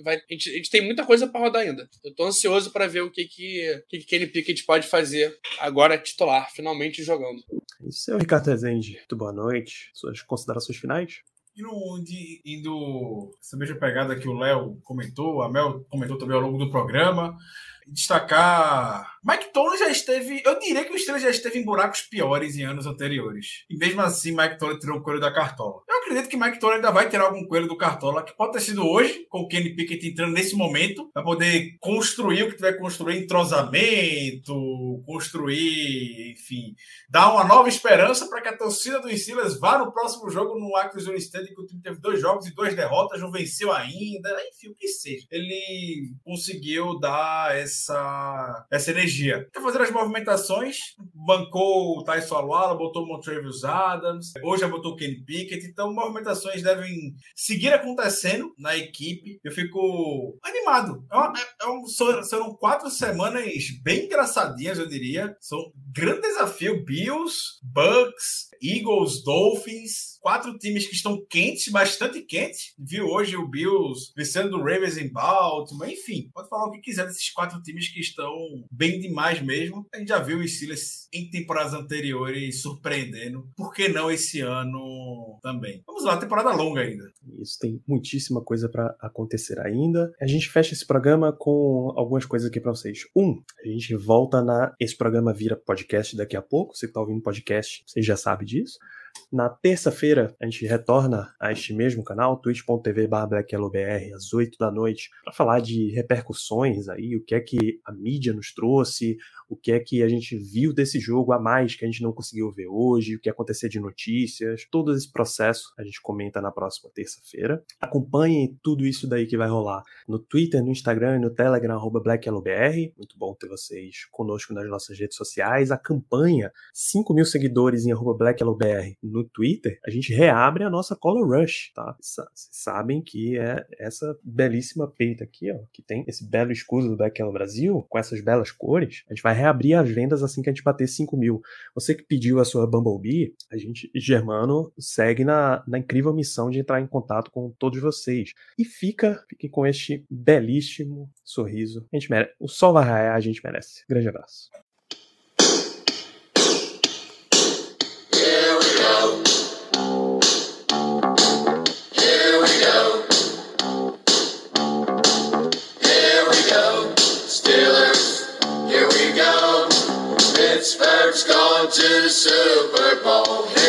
D: vai a, gente, a gente tem muita coisa para rodar ainda. Eu tô ansioso para ver o que que que, que Kenny Pickett pode fazer agora titular, finalmente jogando.
B: Isso é o Ricardo Rezende. Muito boa noite. Suas considerações finais?
E: Indo, indo essa mesma pegada que o Léo comentou, a Mel comentou também ao longo do programa, destacar. Mike Tolley já esteve. Eu diria que o Steelers já esteve em buracos piores em anos anteriores. E mesmo assim, Mike Tolley tirou o coelho da cartola. Eu acredito que Mike Tolley ainda vai tirar algum coelho do cartola, que pode ter sido hoje, com o Kenny Pickett entrando nesse momento, para poder construir o que tiver construir, entrosamento, construir, enfim, dar uma nova esperança para que a torcida do Steelers vá no próximo jogo no Actors Stadium, que o time teve dois jogos e duas derrotas, não venceu ainda, enfim, o que seja. Ele conseguiu dar essa essa, essa energia. Quer fazer as movimentações, bancou o Tyson Aluala, botou o Montrevious Adams, hoje já botou o Kenny Pickett, então movimentações devem seguir acontecendo na equipe. Eu fico animado. É, uma, é, um, serão quatro semanas bem engraçadinhas, eu diria. São um grande desafio. Bills, Bucks, Eagles, Dolphins, quatro times que estão quentes, bastante quentes. Viu hoje o Bills vencendo o Ravens em Baltimore, enfim, pode falar o que quiser desses quatro times que estão bem demais mesmo. A gente já viu os Steelers em temporadas anteriores surpreendendo. Por que não esse ano também? Vamos lá, temporada longa ainda.
B: Isso tem muitíssima coisa para acontecer ainda. A gente fecha esse programa com algumas coisas aqui para vocês. Um, a gente volta na. Esse programa vira podcast daqui a pouco. Você que tá ouvindo podcast, você já sabe disso. Na terça-feira, a gente retorna a este mesmo canal, twitch.tv blackyellowbr, às 8 da noite, para falar de repercussões aí, o que é que a mídia nos trouxe, o que é que a gente viu desse jogo a mais que a gente não conseguiu ver hoje, o que acontecer de notícias, todo esse processo a gente comenta na próxima terça-feira. Acompanhem tudo isso daí que vai rolar no Twitter, no Instagram e no Telegram, arroba. Muito bom ter vocês conosco nas nossas redes sociais. A campanha 5 mil seguidores em arroba no Twitter, a gente reabre a nossa Color Rush, tá? Vocês sabem que é essa belíssima peita aqui, ó, que tem esse belo escudo do Black Brasil, com essas belas cores, a gente vai reabrir as vendas assim que a gente bater 5 mil. Você que pediu a sua Bumblebee, a gente, Germano, segue na, na incrível missão de entrar em contato com todos vocês. E fica, com este belíssimo sorriso. A gente merece. O sol vai raiar, a gente merece. Grande abraço.
F: Here we go. Pittsburgh's going to the Super Bowl.